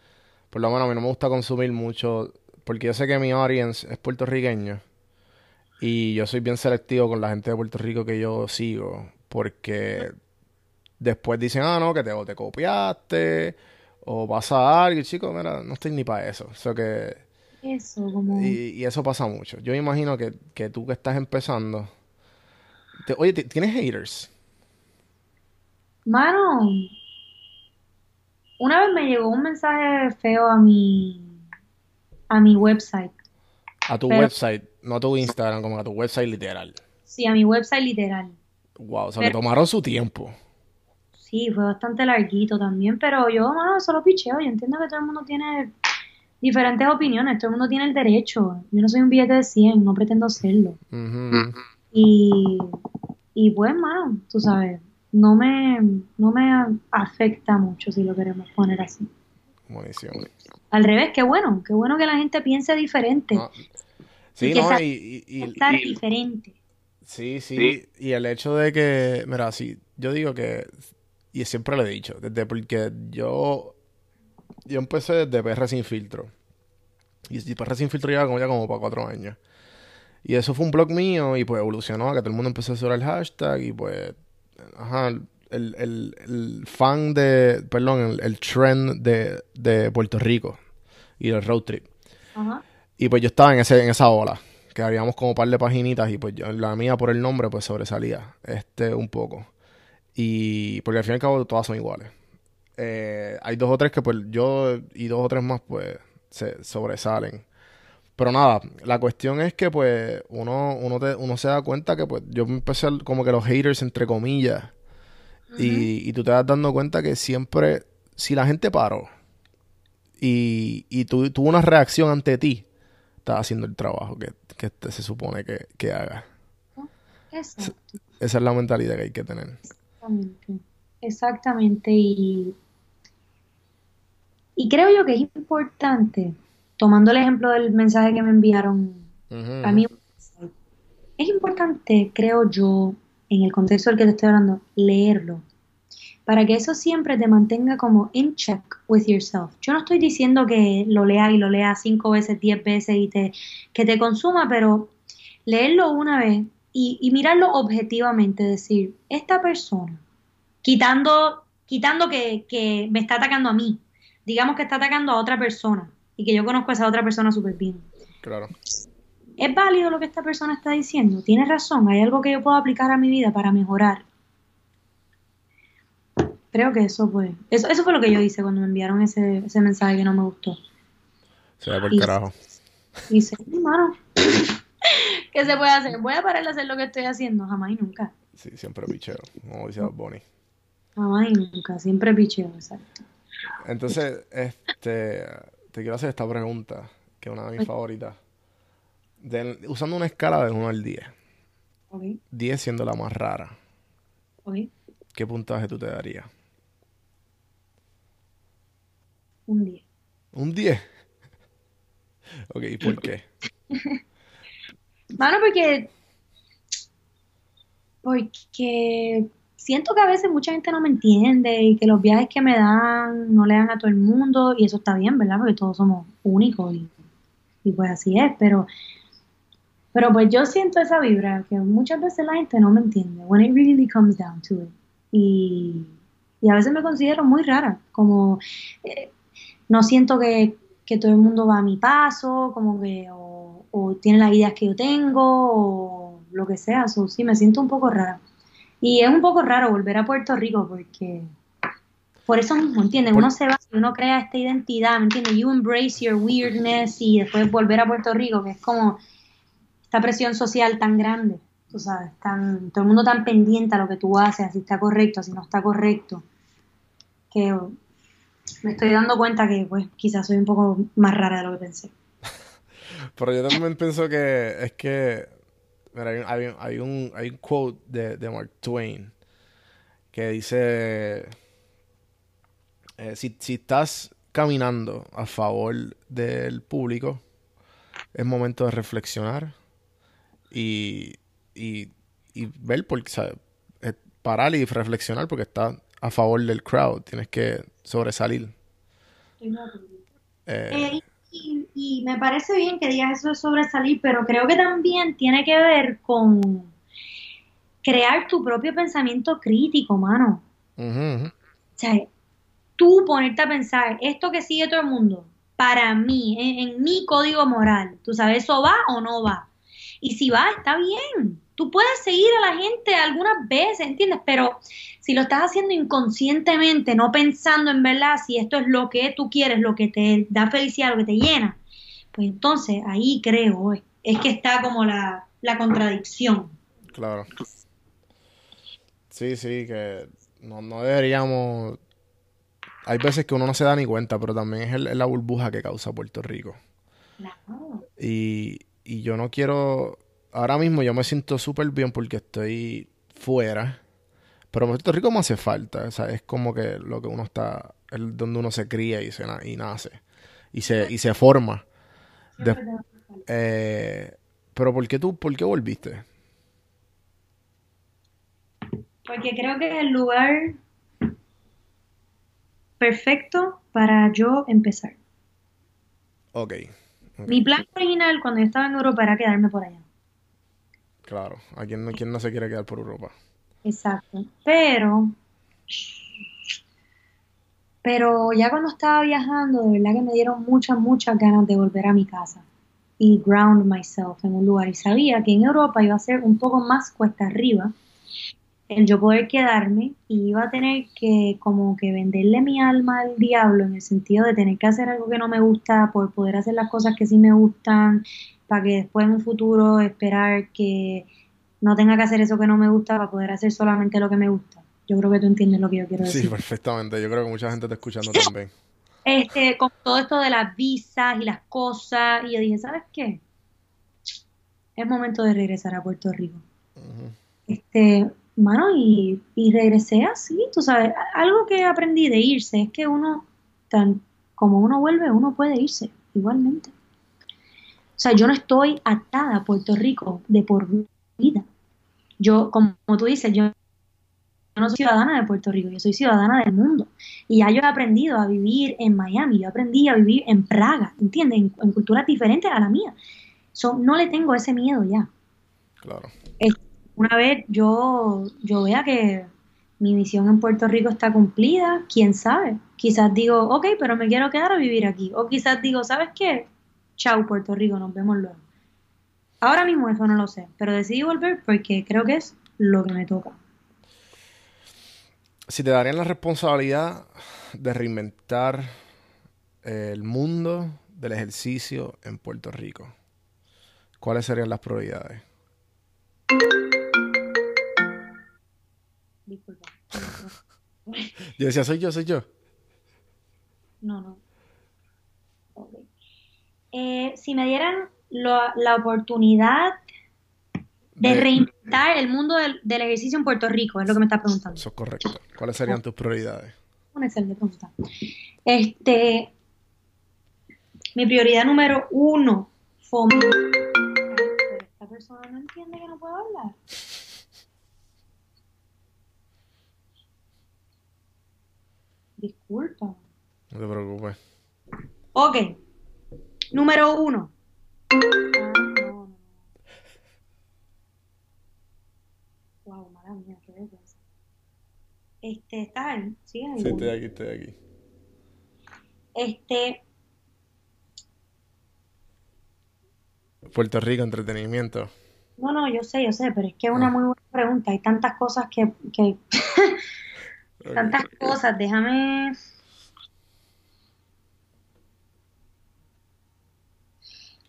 por lo menos a mí no me gusta consumir mucho, porque yo sé que mi audience es puertorriqueño y yo soy bien selectivo con la gente de Puerto Rico que yo sigo, porque después dicen, ah, no, que te, o te copiaste o pasa algo, y chico, mira, no estoy ni para eso. O sea que, Eso, como... y, y eso pasa mucho. Yo me imagino que, que tú que estás empezando, te- oye, ¿ti- ¿tienes haters? Mano, una vez me llegó un mensaje feo a mi, a mi website. A tu Pero- website, no a tu Instagram, como a tu website literal. Sí, a mi website literal. Wow, o sea, Pero- tomaron su tiempo. Sí, fue bastante larguito también, pero yo, mano, solo picheo. Yo entiendo que todo el mundo tiene diferentes opiniones, todo el mundo tiene el derecho. Yo no soy un billete de 100, no pretendo serlo. Ujú. Y, y pues, mano, tú sabes, no me, no me afecta mucho si lo queremos poner así. Buenísimo. Al revés, qué bueno, qué bueno que la gente piense diferente. No. Sí, Y que no, y, y- y- estar diferente. sí, sí, y el hecho de que, mira, sí, yo digo que, y siempre lo he dicho, desde porque yo, yo empecé desde PR Sin Filtro, y, y PR Sin Filtro lleva como ya como para cuatro años, y eso fue un blog mío, y pues evolucionó a que todo el mundo empezó a usar el hashtag, y pues, ajá, el, el, el fan de, perdón, el, el trend de, de Puerto Rico, y el road trip. Ajá. Y pues yo estaba en ese, en esa ola, que habíamos como un par de paginitas y pues yo- la mía por el nombre pues sobresalía, este, un poco. Y porque al fin y al cabo todas son iguales. Eh, hay dos o tres que pues yo y dos o tres más pues se sobresalen. Pero nada, la cuestión es que pues uno, uno, te- uno se da cuenta que pues yo empecé a- como que los haters entre comillas. y, y tú te das dando cuenta que siempre, si la gente paró y, y tu- tuvo una reacción ante ti, estás haciendo el trabajo que, que te- se supone que, que hagas. Exacto. Esa es la mentalidad que hay que tener. Exactamente. Exactamente. Y, y creo yo que es importante, tomando el ejemplo del mensaje que me enviaron a mí, es importante, creo yo, en el contexto del que te estoy hablando, leerlo. Para que eso siempre te mantenga como in check with yourself. Yo no estoy diciendo que lo leas y lo leas cinco veces, diez veces y te, que te consuma, pero leerlo una vez y, y mirarlo objetivamente, decir, esta persona, quitando, quitando que, que me está atacando a mí, digamos que está atacando a otra persona y que yo conozco a esa otra persona súper bien. Claro. ¿Es válido lo que esta persona está diciendo? ¿Tiene razón? ¿Hay algo que yo puedo aplicar a mi vida para mejorar? Creo que eso fue, eso, eso fue lo que yo hice cuando me enviaron ese, ese mensaje que no me gustó. Se va por Y- carajo. Dice, hermano, ¿qué se puede hacer? ¿Voy a parar de hacer lo que estoy haciendo? Jamás y nunca. Sí, siempre picheo, como Bad Bunny. Jamás y nunca. Siempre picheo, exacto. Entonces, este, te quiero hacer esta pregunta, que es una de mis favoritas. Del- usando una escala de 1 al 10, Ok, 10 siendo la más rara, ok. ¿qué puntaje tú te darías? Un día. ¿Un 10? ok, ¿y por qué? Mano, porque. Porque siento que a veces mucha gente no me entiende y que los viajes que me dan no le dan a todo el mundo y eso está bien, ¿verdad? Porque todos somos únicos y, pues así es, pero. Pero pues yo siento esa vibra que muchas veces la gente no me entiende. When it really comes down to it. Y, y a veces me considero muy rara. Como eh, no siento que, que todo el mundo va a mi paso, como que o, o tiene las ideas que yo tengo, o lo que sea. So, sí, me siento un poco rara. Y es un poco raro volver a Puerto Rico porque por eso mismo, ¿entiendes? Uno se va y uno crea esta identidad, ¿me entiendes? You embrace your weirdness y después volver a Puerto Rico, que es como esta presión social tan grande, tú sabes, tan, todo el mundo tan pendiente a lo que tú haces, si está correcto, si no está correcto, que me estoy dando cuenta que pues quizás soy un poco más rara de lo que pensé. Pero yo también pienso que es que mira, hay, un- hay, hay un, hay un quote de, de Mark Twain que dice, eh, si, si estás caminando a favor del público, es momento de reflexionar y, y, y ver, porque, ¿sabes? Eh, parar y reflexionar porque estás a favor del crowd, tienes que sobresalir. Eh, y, y me parece bien que digas eso de sobresalir, pero creo que también tiene que ver con crear tu propio pensamiento crítico, mano. O sea, tú ponerte a pensar, esto que sigue todo el mundo, para mí, en, en mi código moral, tú sabes, ¿eso va o no va? Y si va, está bien. Tú puedes seguir a la gente algunas veces, ¿entiendes? Pero si lo estás haciendo inconscientemente, no pensando en verdad si esto es lo que tú quieres, lo que te da felicidad, lo que te llena, pues entonces ahí creo, es, es que está como la, la contradicción. Claro. Sí, sí, que no, no deberíamos... Hay veces que uno no se da ni cuenta, pero también es, el- es la burbuja que causa Puerto Rico. Claro. Y, y yo no quiero... Ahora mismo yo me siento súper bien porque estoy fuera, pero Puerto Rico me hace falta. O sea, es como que lo que uno está... Es donde uno se cría y, se, y nace. Y se, y se forma. De- eh, pero ¿por qué tú, por qué volviste? Porque creo que es el lugar perfecto para yo empezar. Ok. Mi plan original cuando yo estaba en Europa era quedarme por allá. Claro, ¿a quién no, quién no se quiere quedar por Europa? Exacto. Pero, pero ya cuando estaba viajando, de verdad que me dieron muchas, muchas ganas de volver a mi casa y ground myself en un lugar. Y sabía que en Europa iba a ser un poco más cuesta arriba el yo poder quedarme y iba a tener que como que venderle mi alma al diablo en el sentido de tener que hacer algo que no me gusta por poder hacer las cosas que sí me gustan para que después en un futuro esperar que no tenga que hacer eso que no me gusta para poder hacer solamente lo que me gusta. Yo creo que tú entiendes lo que yo quiero Sí, decir. perfectamente. Yo creo que mucha gente está escuchando también. este, con todo esto de las visas y las cosas, y yo dije, ¿sabes qué? Es momento de regresar a Puerto Rico. Este, mano, y, y regresé así, tú sabes, algo que aprendí de irse es que uno, tan como uno vuelve, uno puede irse igualmente. O sea, yo no estoy atada a Puerto Rico de por vida. Yo, como tú dices, yo no soy ciudadana de Puerto Rico, yo soy ciudadana del mundo. Y ya yo he aprendido a vivir en Miami, yo aprendí a vivir en Praga, ¿entiendes? En, culturas diferentes a la mía. no le tengo ese miedo ya. Claro. Una vez yo, yo vea que mi misión en Puerto Rico está cumplida, quién sabe. Quizás digo, ok, pero me quiero quedar a vivir aquí. O quizás digo, ¿sabes qué? Chau, Puerto Rico, nos vemos luego. Ahora mismo eso no lo sé, pero decidí volver porque creo que es lo que me toca si te darían la responsabilidad de reinventar el mundo del ejercicio en Puerto Rico, ¿cuáles serían las prioridades? Disculpa. yo decía, soy yo, soy yo. No, no. Eh, si me dieran la oportunidad de reinventar el mundo del, ejercicio en Puerto Rico, es lo que me está preguntando. Eso es correcto. ¿Cuáles serían tus prioridades? Una excelente pregunta. Este, mi prioridad número uno, fomentar. Esta persona no entiende que no puedo hablar. Disculpa. No te preocupes. Ok. Número uno. Este, ¿estás ahí? ¿Sí, ahí? sí, estoy aquí, estoy aquí. Este. Puerto Rico, entretenimiento. No, no, yo sé, yo sé, pero es que es una ah. muy buena pregunta. Hay tantas cosas que. que... tantas cosas, déjame.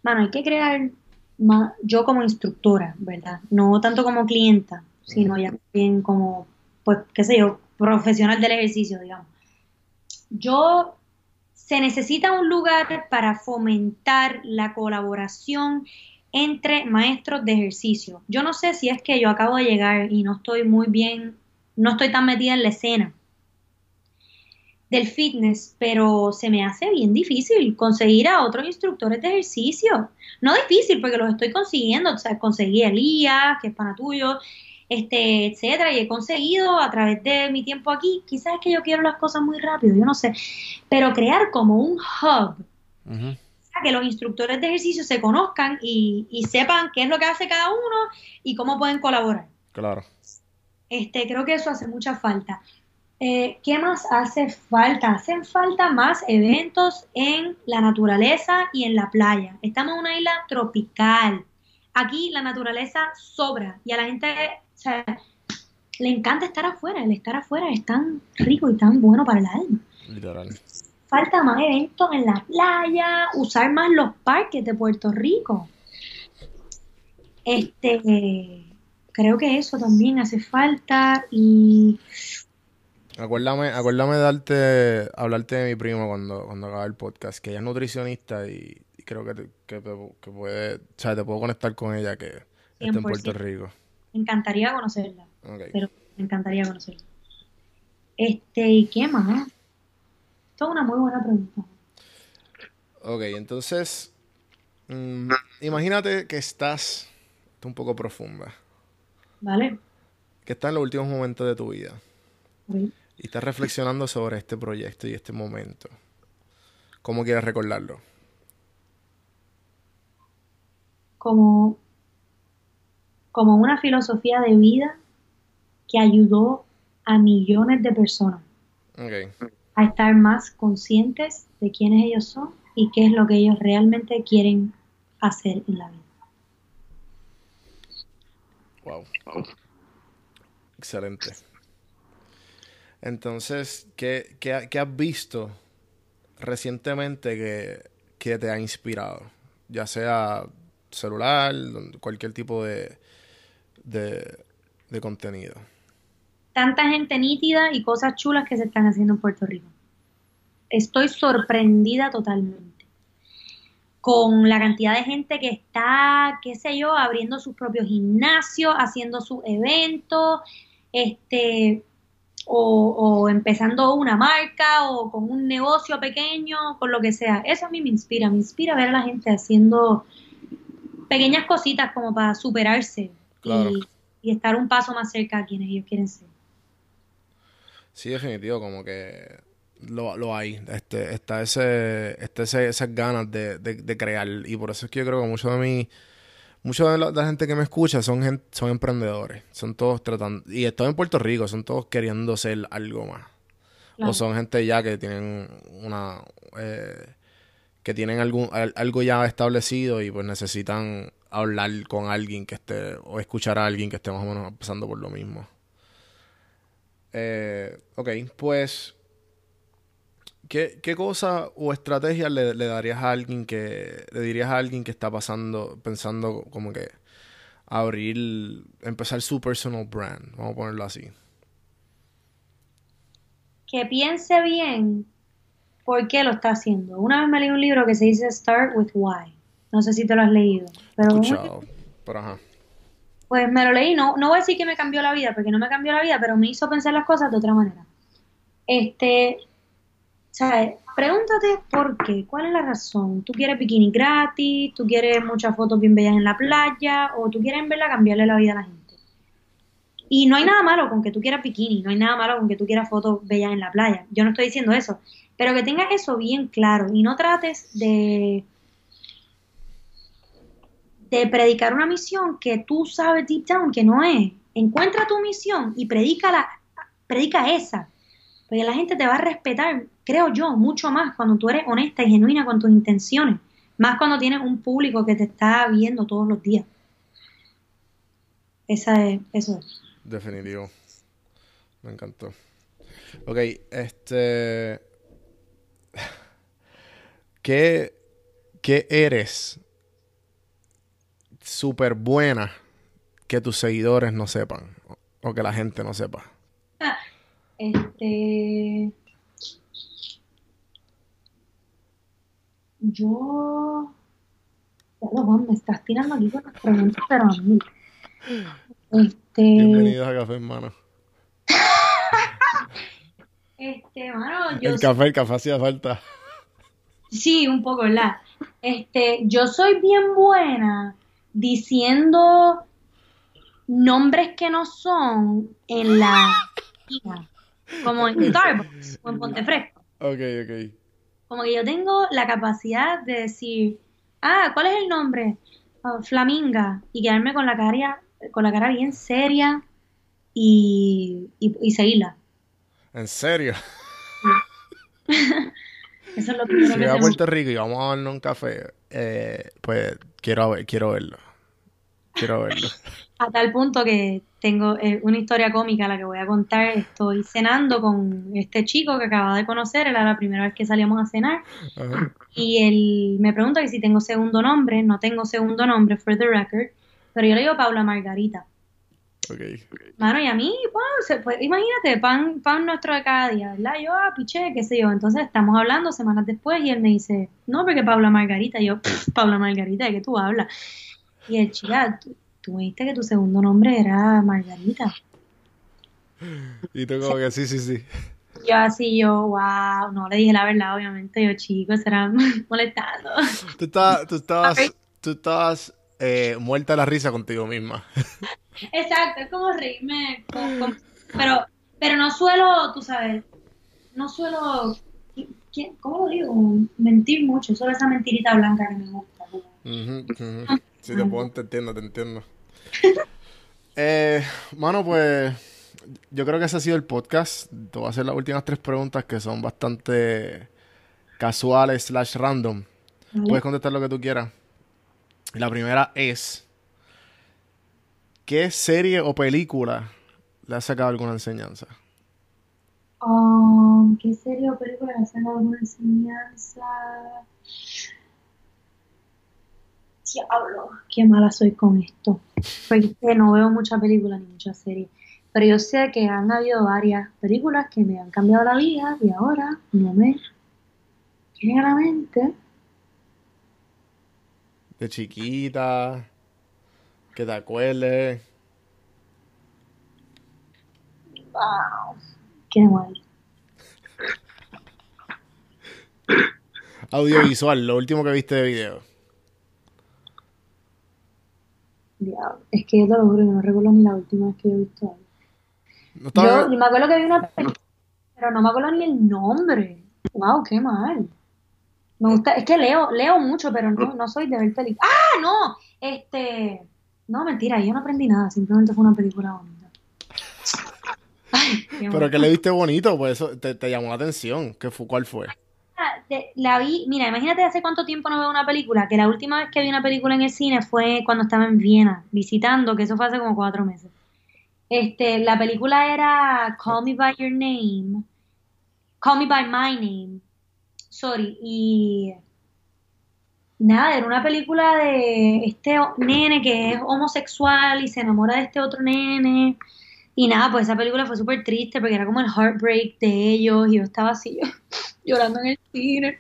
Mano, hay que crear más, yo como instructora, ¿verdad? No tanto como clienta, sino ya bien como, pues, qué sé yo, profesional del ejercicio, digamos. Yo, se necesita un lugar para fomentar la colaboración entre maestros de ejercicio. Yo no sé si es que yo acabo de llegar y no estoy muy bien, no estoy tan metida en la escena del fitness, pero se me hace bien difícil conseguir a otros instructores de ejercicio. No difícil porque los estoy consiguiendo, o sea, conseguí a Elías, que es pana tuyo, este, etcétera, y he conseguido a través de mi tiempo aquí, quizás es que yo quiero las cosas muy rápido, yo no sé, pero crear como un hub, que los instructores de ejercicio se conozcan y, y, sepan qué es lo que hace cada uno y cómo pueden colaborar. Claro. Este, creo que eso hace mucha falta. Eh, ¿Qué más hace falta? Hacen falta más eventos en la naturaleza y en la playa. Estamos en una isla tropical. Aquí la naturaleza sobra y a la gente o sea, le encanta estar afuera. El estar afuera es tan rico y tan bueno para el alma. Literal. Falta más eventos en la playa, usar más los parques de Puerto Rico. Este, creo que eso también hace falta y Acuérdame, acuérdame de darte, hablarte de mi primo cuando, cuando acabe el podcast, que ella es nutricionista y, creo que, que, puede, o sea, te puedo conectar con ella que está en Puerto Rico. Me encantaría conocerla. Pero me encantaría conocerla. Este, ¿y qué más? Esto es una muy buena pregunta. Ok, entonces, mm, imagínate que estás, un poco profunda. Vale. Que estás en los últimos momentos de tu vida. Y estás reflexionando sobre este proyecto y este momento. ¿Cómo quieres recordarlo? Como como una filosofía de vida que ayudó a millones de personas a estar más conscientes de quiénes ellos son y qué es lo que ellos realmente quieren hacer en la vida. Wow. Excelente. Entonces, ¿qué, has visto recientemente que, que, te ha inspirado? Ya sea celular, cualquier tipo de, de, contenido. Tanta gente nítida y cosas chulas que se están haciendo en Puerto Rico. estoy sorprendida totalmente con la cantidad de gente que está, qué sé yo, abriendo sus propios gimnasios, haciendo sus eventos, este, o, o empezando una marca o con un negocio pequeño, con lo que sea. Eso a mí me inspira, me inspira ver a la gente haciendo pequeñas cositas como para superarse Claro. y, y estar un paso más cerca a quienes ellos quieren ser. Sí, definitivo, como que lo, lo hay. Este, está ese, este, ese- esas ganas de, de, de crear. Y por eso es que yo creo que muchos de mí, mucha de la, gente que me escucha son son emprendedores. Son todos tratando, y estoy en Puerto Rico, son todos queriendo ser algo más. Claro. O son gente ya que tienen una eh, que tienen algún al- algo ya establecido y pues necesitan hablar con alguien que esté o escuchar a alguien que esté más o menos pasando por lo mismo. Eh, ok, pues ¿qué, qué cosa o estrategia le, le darías a alguien que le dirías a alguien que está pasando pensando como que abrir empezar su personal brand, vamos a ponerlo así. que piense bien por qué lo está haciendo. Una vez me leí un libro que se dice Start with Why. No sé si te lo has leído. Pero Escuchado, pero ajá. pues me lo leí. No, no voy a decir que me cambió la vida, porque no me cambió la vida, pero me hizo pensar las cosas de otra manera. Este, ¿sabes? Pregúntate por qué, cuál es la razón. ¿Tú quieres bikini gratis? ¿Tú quieres muchas fotos bien bellas en la playa? ¿O tú quieres en verdad cambiarle la vida a la gente? Y no hay nada malo con que tú quieras bikini, no hay nada malo con que tú quieras fotos bellas en la playa. Yo no estoy diciendo eso, pero que tengas eso bien claro y no trates de de predicar una misión que tú sabes deep down que no es. Encuentra tu misión y predícala, predica esa. Porque la gente te va a respetar, creo yo, mucho más cuando tú eres honesta y genuina con tus intenciones. Más cuando tienes un público que te está viendo todos los días. Esa es, eso es. Definitivo. Me encantó. Ok, este. ¿Qué, qué eres súper buena que tus seguidores no sepan? O, o que la gente no sepa. Este. Yo. Ya lo Juan, me estás tirando aquí con las preguntas, pero a mí. Este. Bienvenidos a Café, hermano. Este, mano, yo El café, el café hacía falta. Sí, un poco, ¿verdad? Este, yo soy bien buena diciendo nombres que no son en la como en Starbucks o en Pontefresco. Ok, ok. Como que yo tengo la capacidad de decir, ah, ¿cuál es el nombre? Ah, Flaminga. Y quedarme con la cara, con la cara bien seria y, y, y seguirla. ¿En serio? Eso es lo primero Si voy a Puerto Rico y vamos a darnos un café, eh, pues quiero, ver- quiero verlo. Quiero verlo. A tal punto que tengo eh, una historia cómica la que voy a contar. Estoy cenando con este chico que acababa de conocer, era la primera vez que salíamos a cenar. Ajá. Y él me pregunta que si tengo segundo nombre. No tengo segundo nombre, for the record. Pero yo le digo Paula Margarita. Ok. Mano, y a mí, pues, pues, imagínate, pan, pan nuestro de cada día, ¿verdad? Yo, ah, piché, qué sé yo. Entonces estamos hablando semanas después y él me dice, no, porque Paula Margarita. Y yo, "Pff, Paula Margarita, ¿de qué tú hablas? Y él, chica, tú, me dijiste que tu segundo nombre era Margarita. Y tú como que sí, sí, sí. Yo así, yo, wow, no le dije la verdad, obviamente. Yo, chico, será molestando. Tú estabas, tú estabas, tú estabas eh, muerta la risa contigo misma. Exacto, es como reírme. pero, pero no suelo, tú sabes, no suelo, ¿qué- ¿cómo lo digo? Mentir mucho, solo esa mentirita blanca que me gusta. ujú. Sí, te puedo, te entiendo, te entiendo. Eh, mano, pues yo creo que ese ha sido el podcast. Te voy a hacer las últimas tres preguntas que son bastante casuales slash random. Puedes contestar lo que tú quieras. La primera es, ¿qué serie o película le ha sacado alguna enseñanza? Um, ¿Qué serie o película le hacen alguna enseñanza? Diablo, qué mala soy con esto. Porque no veo muchas películas ni muchas series. Pero yo sé que han habido varias películas que me han cambiado la vida y ahora no me viene a la mente. De chiquita. Que te acuerdes. Wow. Qué mal. Audiovisual, lo último que viste de video. Diablo. Es que yo te lo juro, yo no recuerdo ni la última vez que yo he visto algo. No estaba- Yo, yo me acuerdo que vi una película, pero no me acuerdo ni el nombre. Wow, qué mal. Me gusta, es que leo, leo mucho, pero no, no soy de ver películas. ¡Ah, no! Este, no, mentira, yo no aprendí nada, simplemente fue una película bonita. Ay, qué Pero que le viste bonito, pues eso te, te llamó la atención. ¿Qué fue, ¿Cuál fue? La vi, mira, imagínate hace cuánto tiempo no veo una película, que la última vez que vi una película en el cine fue cuando estaba en Viena, visitando, que eso fue hace como cuatro meses. Este, la película era Call Me By Your Name, Call Me By My Name, sorry, y nada, era una película de este nene que es homosexual y se enamora de este otro nene. Y nada, pues esa película fue súper triste porque era como el heartbreak de ellos y yo estaba así llorando en el cine.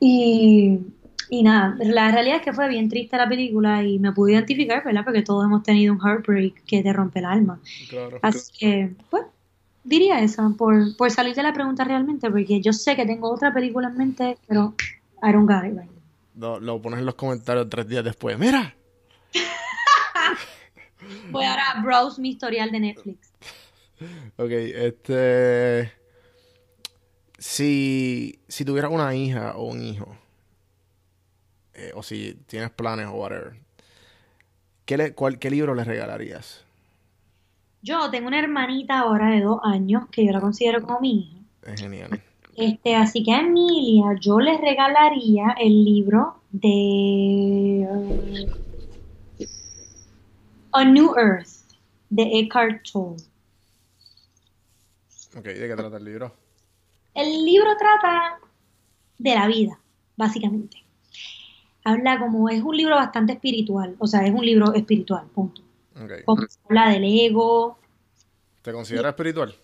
Y, y nada, la realidad es que fue bien triste la película y me pude identificar, ¿verdad? Porque todos hemos tenido un heartbreak que te rompe el alma. Claro. Así que, pues, diría esa, por, por salir de la pregunta realmente, porque yo sé que tengo otra película en mente, pero I don't got it right lo pones en los comentarios tres días después. ¡Mira! Voy ahora a browse mi historial de Netflix. Ok, este. Si, si tuvieras una hija o un hijo, eh, o si tienes planes o whatever, ¿qué, le- cuál- qué libro le regalarías? Yo tengo una hermanita ahora de dos años que yo la considero como mi hija. Es genial. Este, así que a Emilia yo le regalaría el libro de A New Earth de Eckhart Tolle. Ok, ¿de qué trata el libro? El libro trata de la vida, básicamente. Habla como, es un libro bastante espiritual, o sea, es un libro espiritual, punto. Como habla del ego, ¿Te consideras espiritual?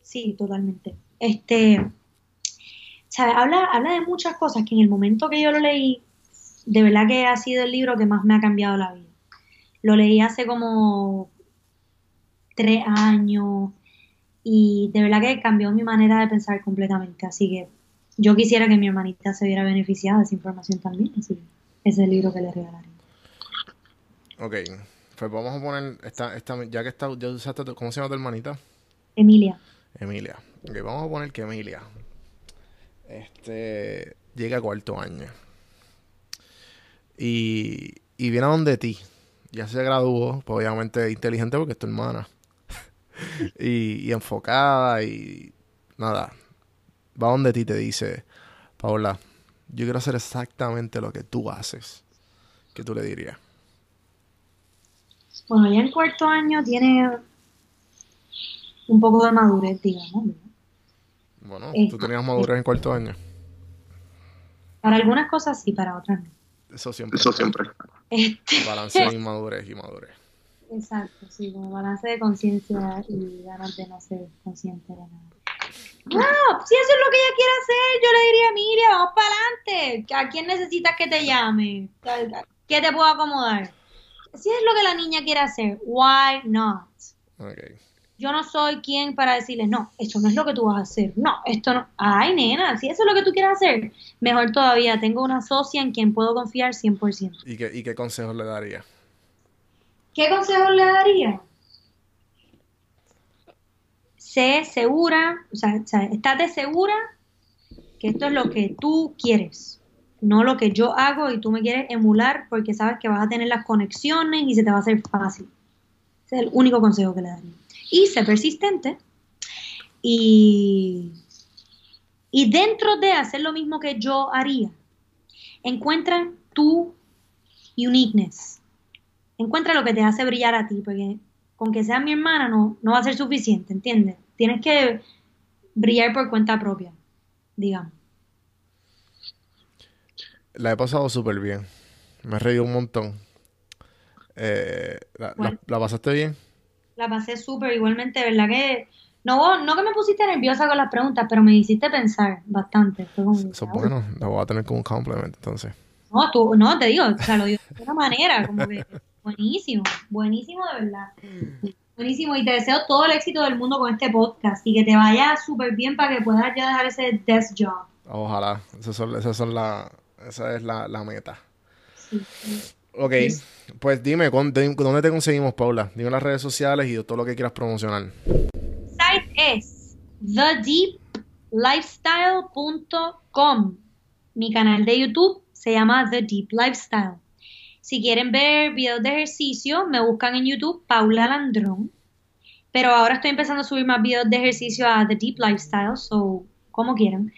Sí, totalmente. Este, ¿sabe? Habla, habla de muchas cosas que en el momento que yo lo leí, de verdad que ha sido el libro que más me ha cambiado la vida. Lo leí hace como tres años y de verdad que cambió mi manera de pensar completamente. Así que yo quisiera que mi hermanita se viera beneficiada de esa información también. Así que ese es el libro que le regalaría. Ok, pues vamos a poner, esta, esta, ya que está, ya usaste, ¿cómo se llama tu hermanita? Emilia. Emilia. Ok, vamos a poner que Emilia este, llega a cuarto año. Y, y viene a donde ti. Ya se graduó, pues obviamente inteligente porque es tu hermana. y, y enfocada y nada. Va donde ti te dice, Paola, yo quiero hacer exactamente lo que tú haces. ¿Qué tú le dirías? Bueno, ya en cuarto año tiene un poco de madurez, digamos. Bueno, Eh, tú tenías madurez en cuarto año. Para algunas cosas sí, para otras no. Eso siempre. Eso siempre. Este, Balance de inmadurez y madurez. exacto, sí, como balance de conciencia y ganas de no ser consciente de nada. No, si eso es lo que ella quiere hacer, yo le diría, Miriam, vamos para adelante. ¿A quién necesitas que te llame? ¿Qué te puedo acomodar? Si es lo que la niña quiere hacer, why not? Ok. Yo no soy quien para decirles, no, esto no es lo que tú vas a hacer. No, esto no. Ay, nena, si eso es lo que tú quieres hacer, mejor todavía, tengo una socia en quien puedo confiar 100%. ¿Y qué, y qué consejos le daría? ¿Qué consejos le daría? Sé segura, o sea, estate segura que esto es lo que tú quieres, no lo que yo hago y tú me quieres emular porque sabes que vas a tener las conexiones y se te va a hacer fácil. Ese es el único consejo que le daría. Y sé persistente y, y dentro de hacer lo mismo que yo haría, encuentra tu uniqueness. Encuentra lo que te hace brillar a ti, porque con que seas mi hermana no, no va a ser suficiente, ¿entiendes? Tienes que brillar por cuenta propia, digamos. La he pasado súper bien. Me he reído un montón. Eh, la, la- Bueno. la pasaste bien? La pasé súper igualmente, ¿verdad? Que No, no que me pusiste nerviosa con las preguntas, pero me hiciste pensar bastante. Eso es bueno. Lo voy a tener como un compliment entonces. No, tú, no, te digo, o sea, lo digo de una manera, como que buenísimo, buenísimo de verdad. Buenísimo, y te deseo todo el éxito del mundo con este podcast y que te vaya súper bien para que puedas ya dejar ese desk job. Ojalá. Esas son, esas son la, esa es la, la meta. Sí, sí. Ok, pues dime, ¿con- de- ¿dónde te conseguimos, Paula? Dime las redes sociales y todo lo que quieras promocionar. site es thedeeplifestyle.com. Mi canal de YouTube se llama The Deep Lifestyle. Si quieren ver videos de ejercicio, me buscan en YouTube Paula Landrón. Pero ahora estoy empezando a subir más videos de ejercicio a The Deep Lifestyle, so como quieran.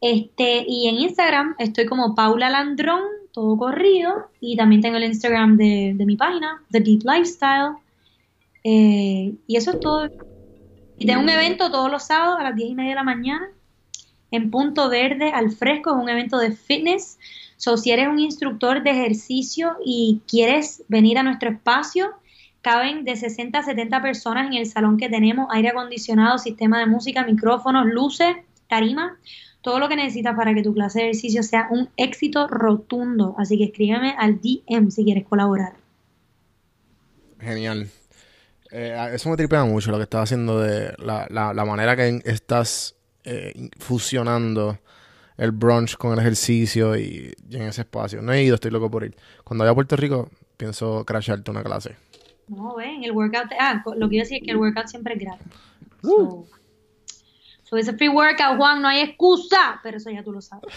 Este, y en Instagram estoy como Paula Landrón, todo corrido. Y también tengo el Instagram de, de mi página, The Deep Lifestyle. Eh, y eso es todo. Y tengo un evento todos los sábados a las 10 y media de la mañana en Punto Verde al Fresco, es un evento de fitness. So, si eres un instructor de ejercicio y quieres venir a nuestro espacio, caben de 60 a 70 personas en el salón que tenemos, aire acondicionado, sistema de música, micrófonos, luces, tarima, todo lo que necesitas para que tu clase de ejercicio sea un éxito rotundo. Así que escríbeme al DM si quieres colaborar. Genial. Eh, eso me tripea mucho lo que estás haciendo de la, la, la manera que estás eh, fusionando el brunch con el ejercicio y, y en ese espacio. No he ido, estoy loco por ir. Cuando vaya a Puerto Rico, pienso crasharte una clase. No, ven, el workout. Ah, lo que iba a decir es que el workout siempre es gratis. So it's a free workout, Juan, no hay excusa. Pero eso ya tú lo sabes.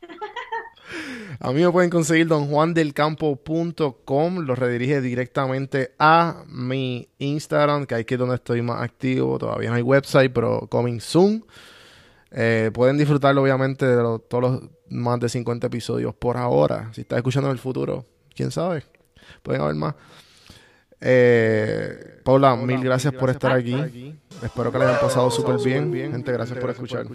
A mí me pueden conseguir donjuandelcampo.com, lo redirige directamente a mi Instagram, que ahí que es donde estoy más activo. Todavía no hay website, pero coming soon. Eh, pueden disfrutarlo, obviamente, de todos los más de 50 episodios por ahora. Si estás escuchando en el futuro, quién sabe. Pueden haber más. Eh, Paula, mil gracias, por estar aquí. Espero que le hayan pasado súper bien. Gente, gracias por escuchar.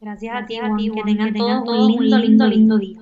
Gracias a ti, Juan. Que tengan todos un lindo, lindo, lindo día.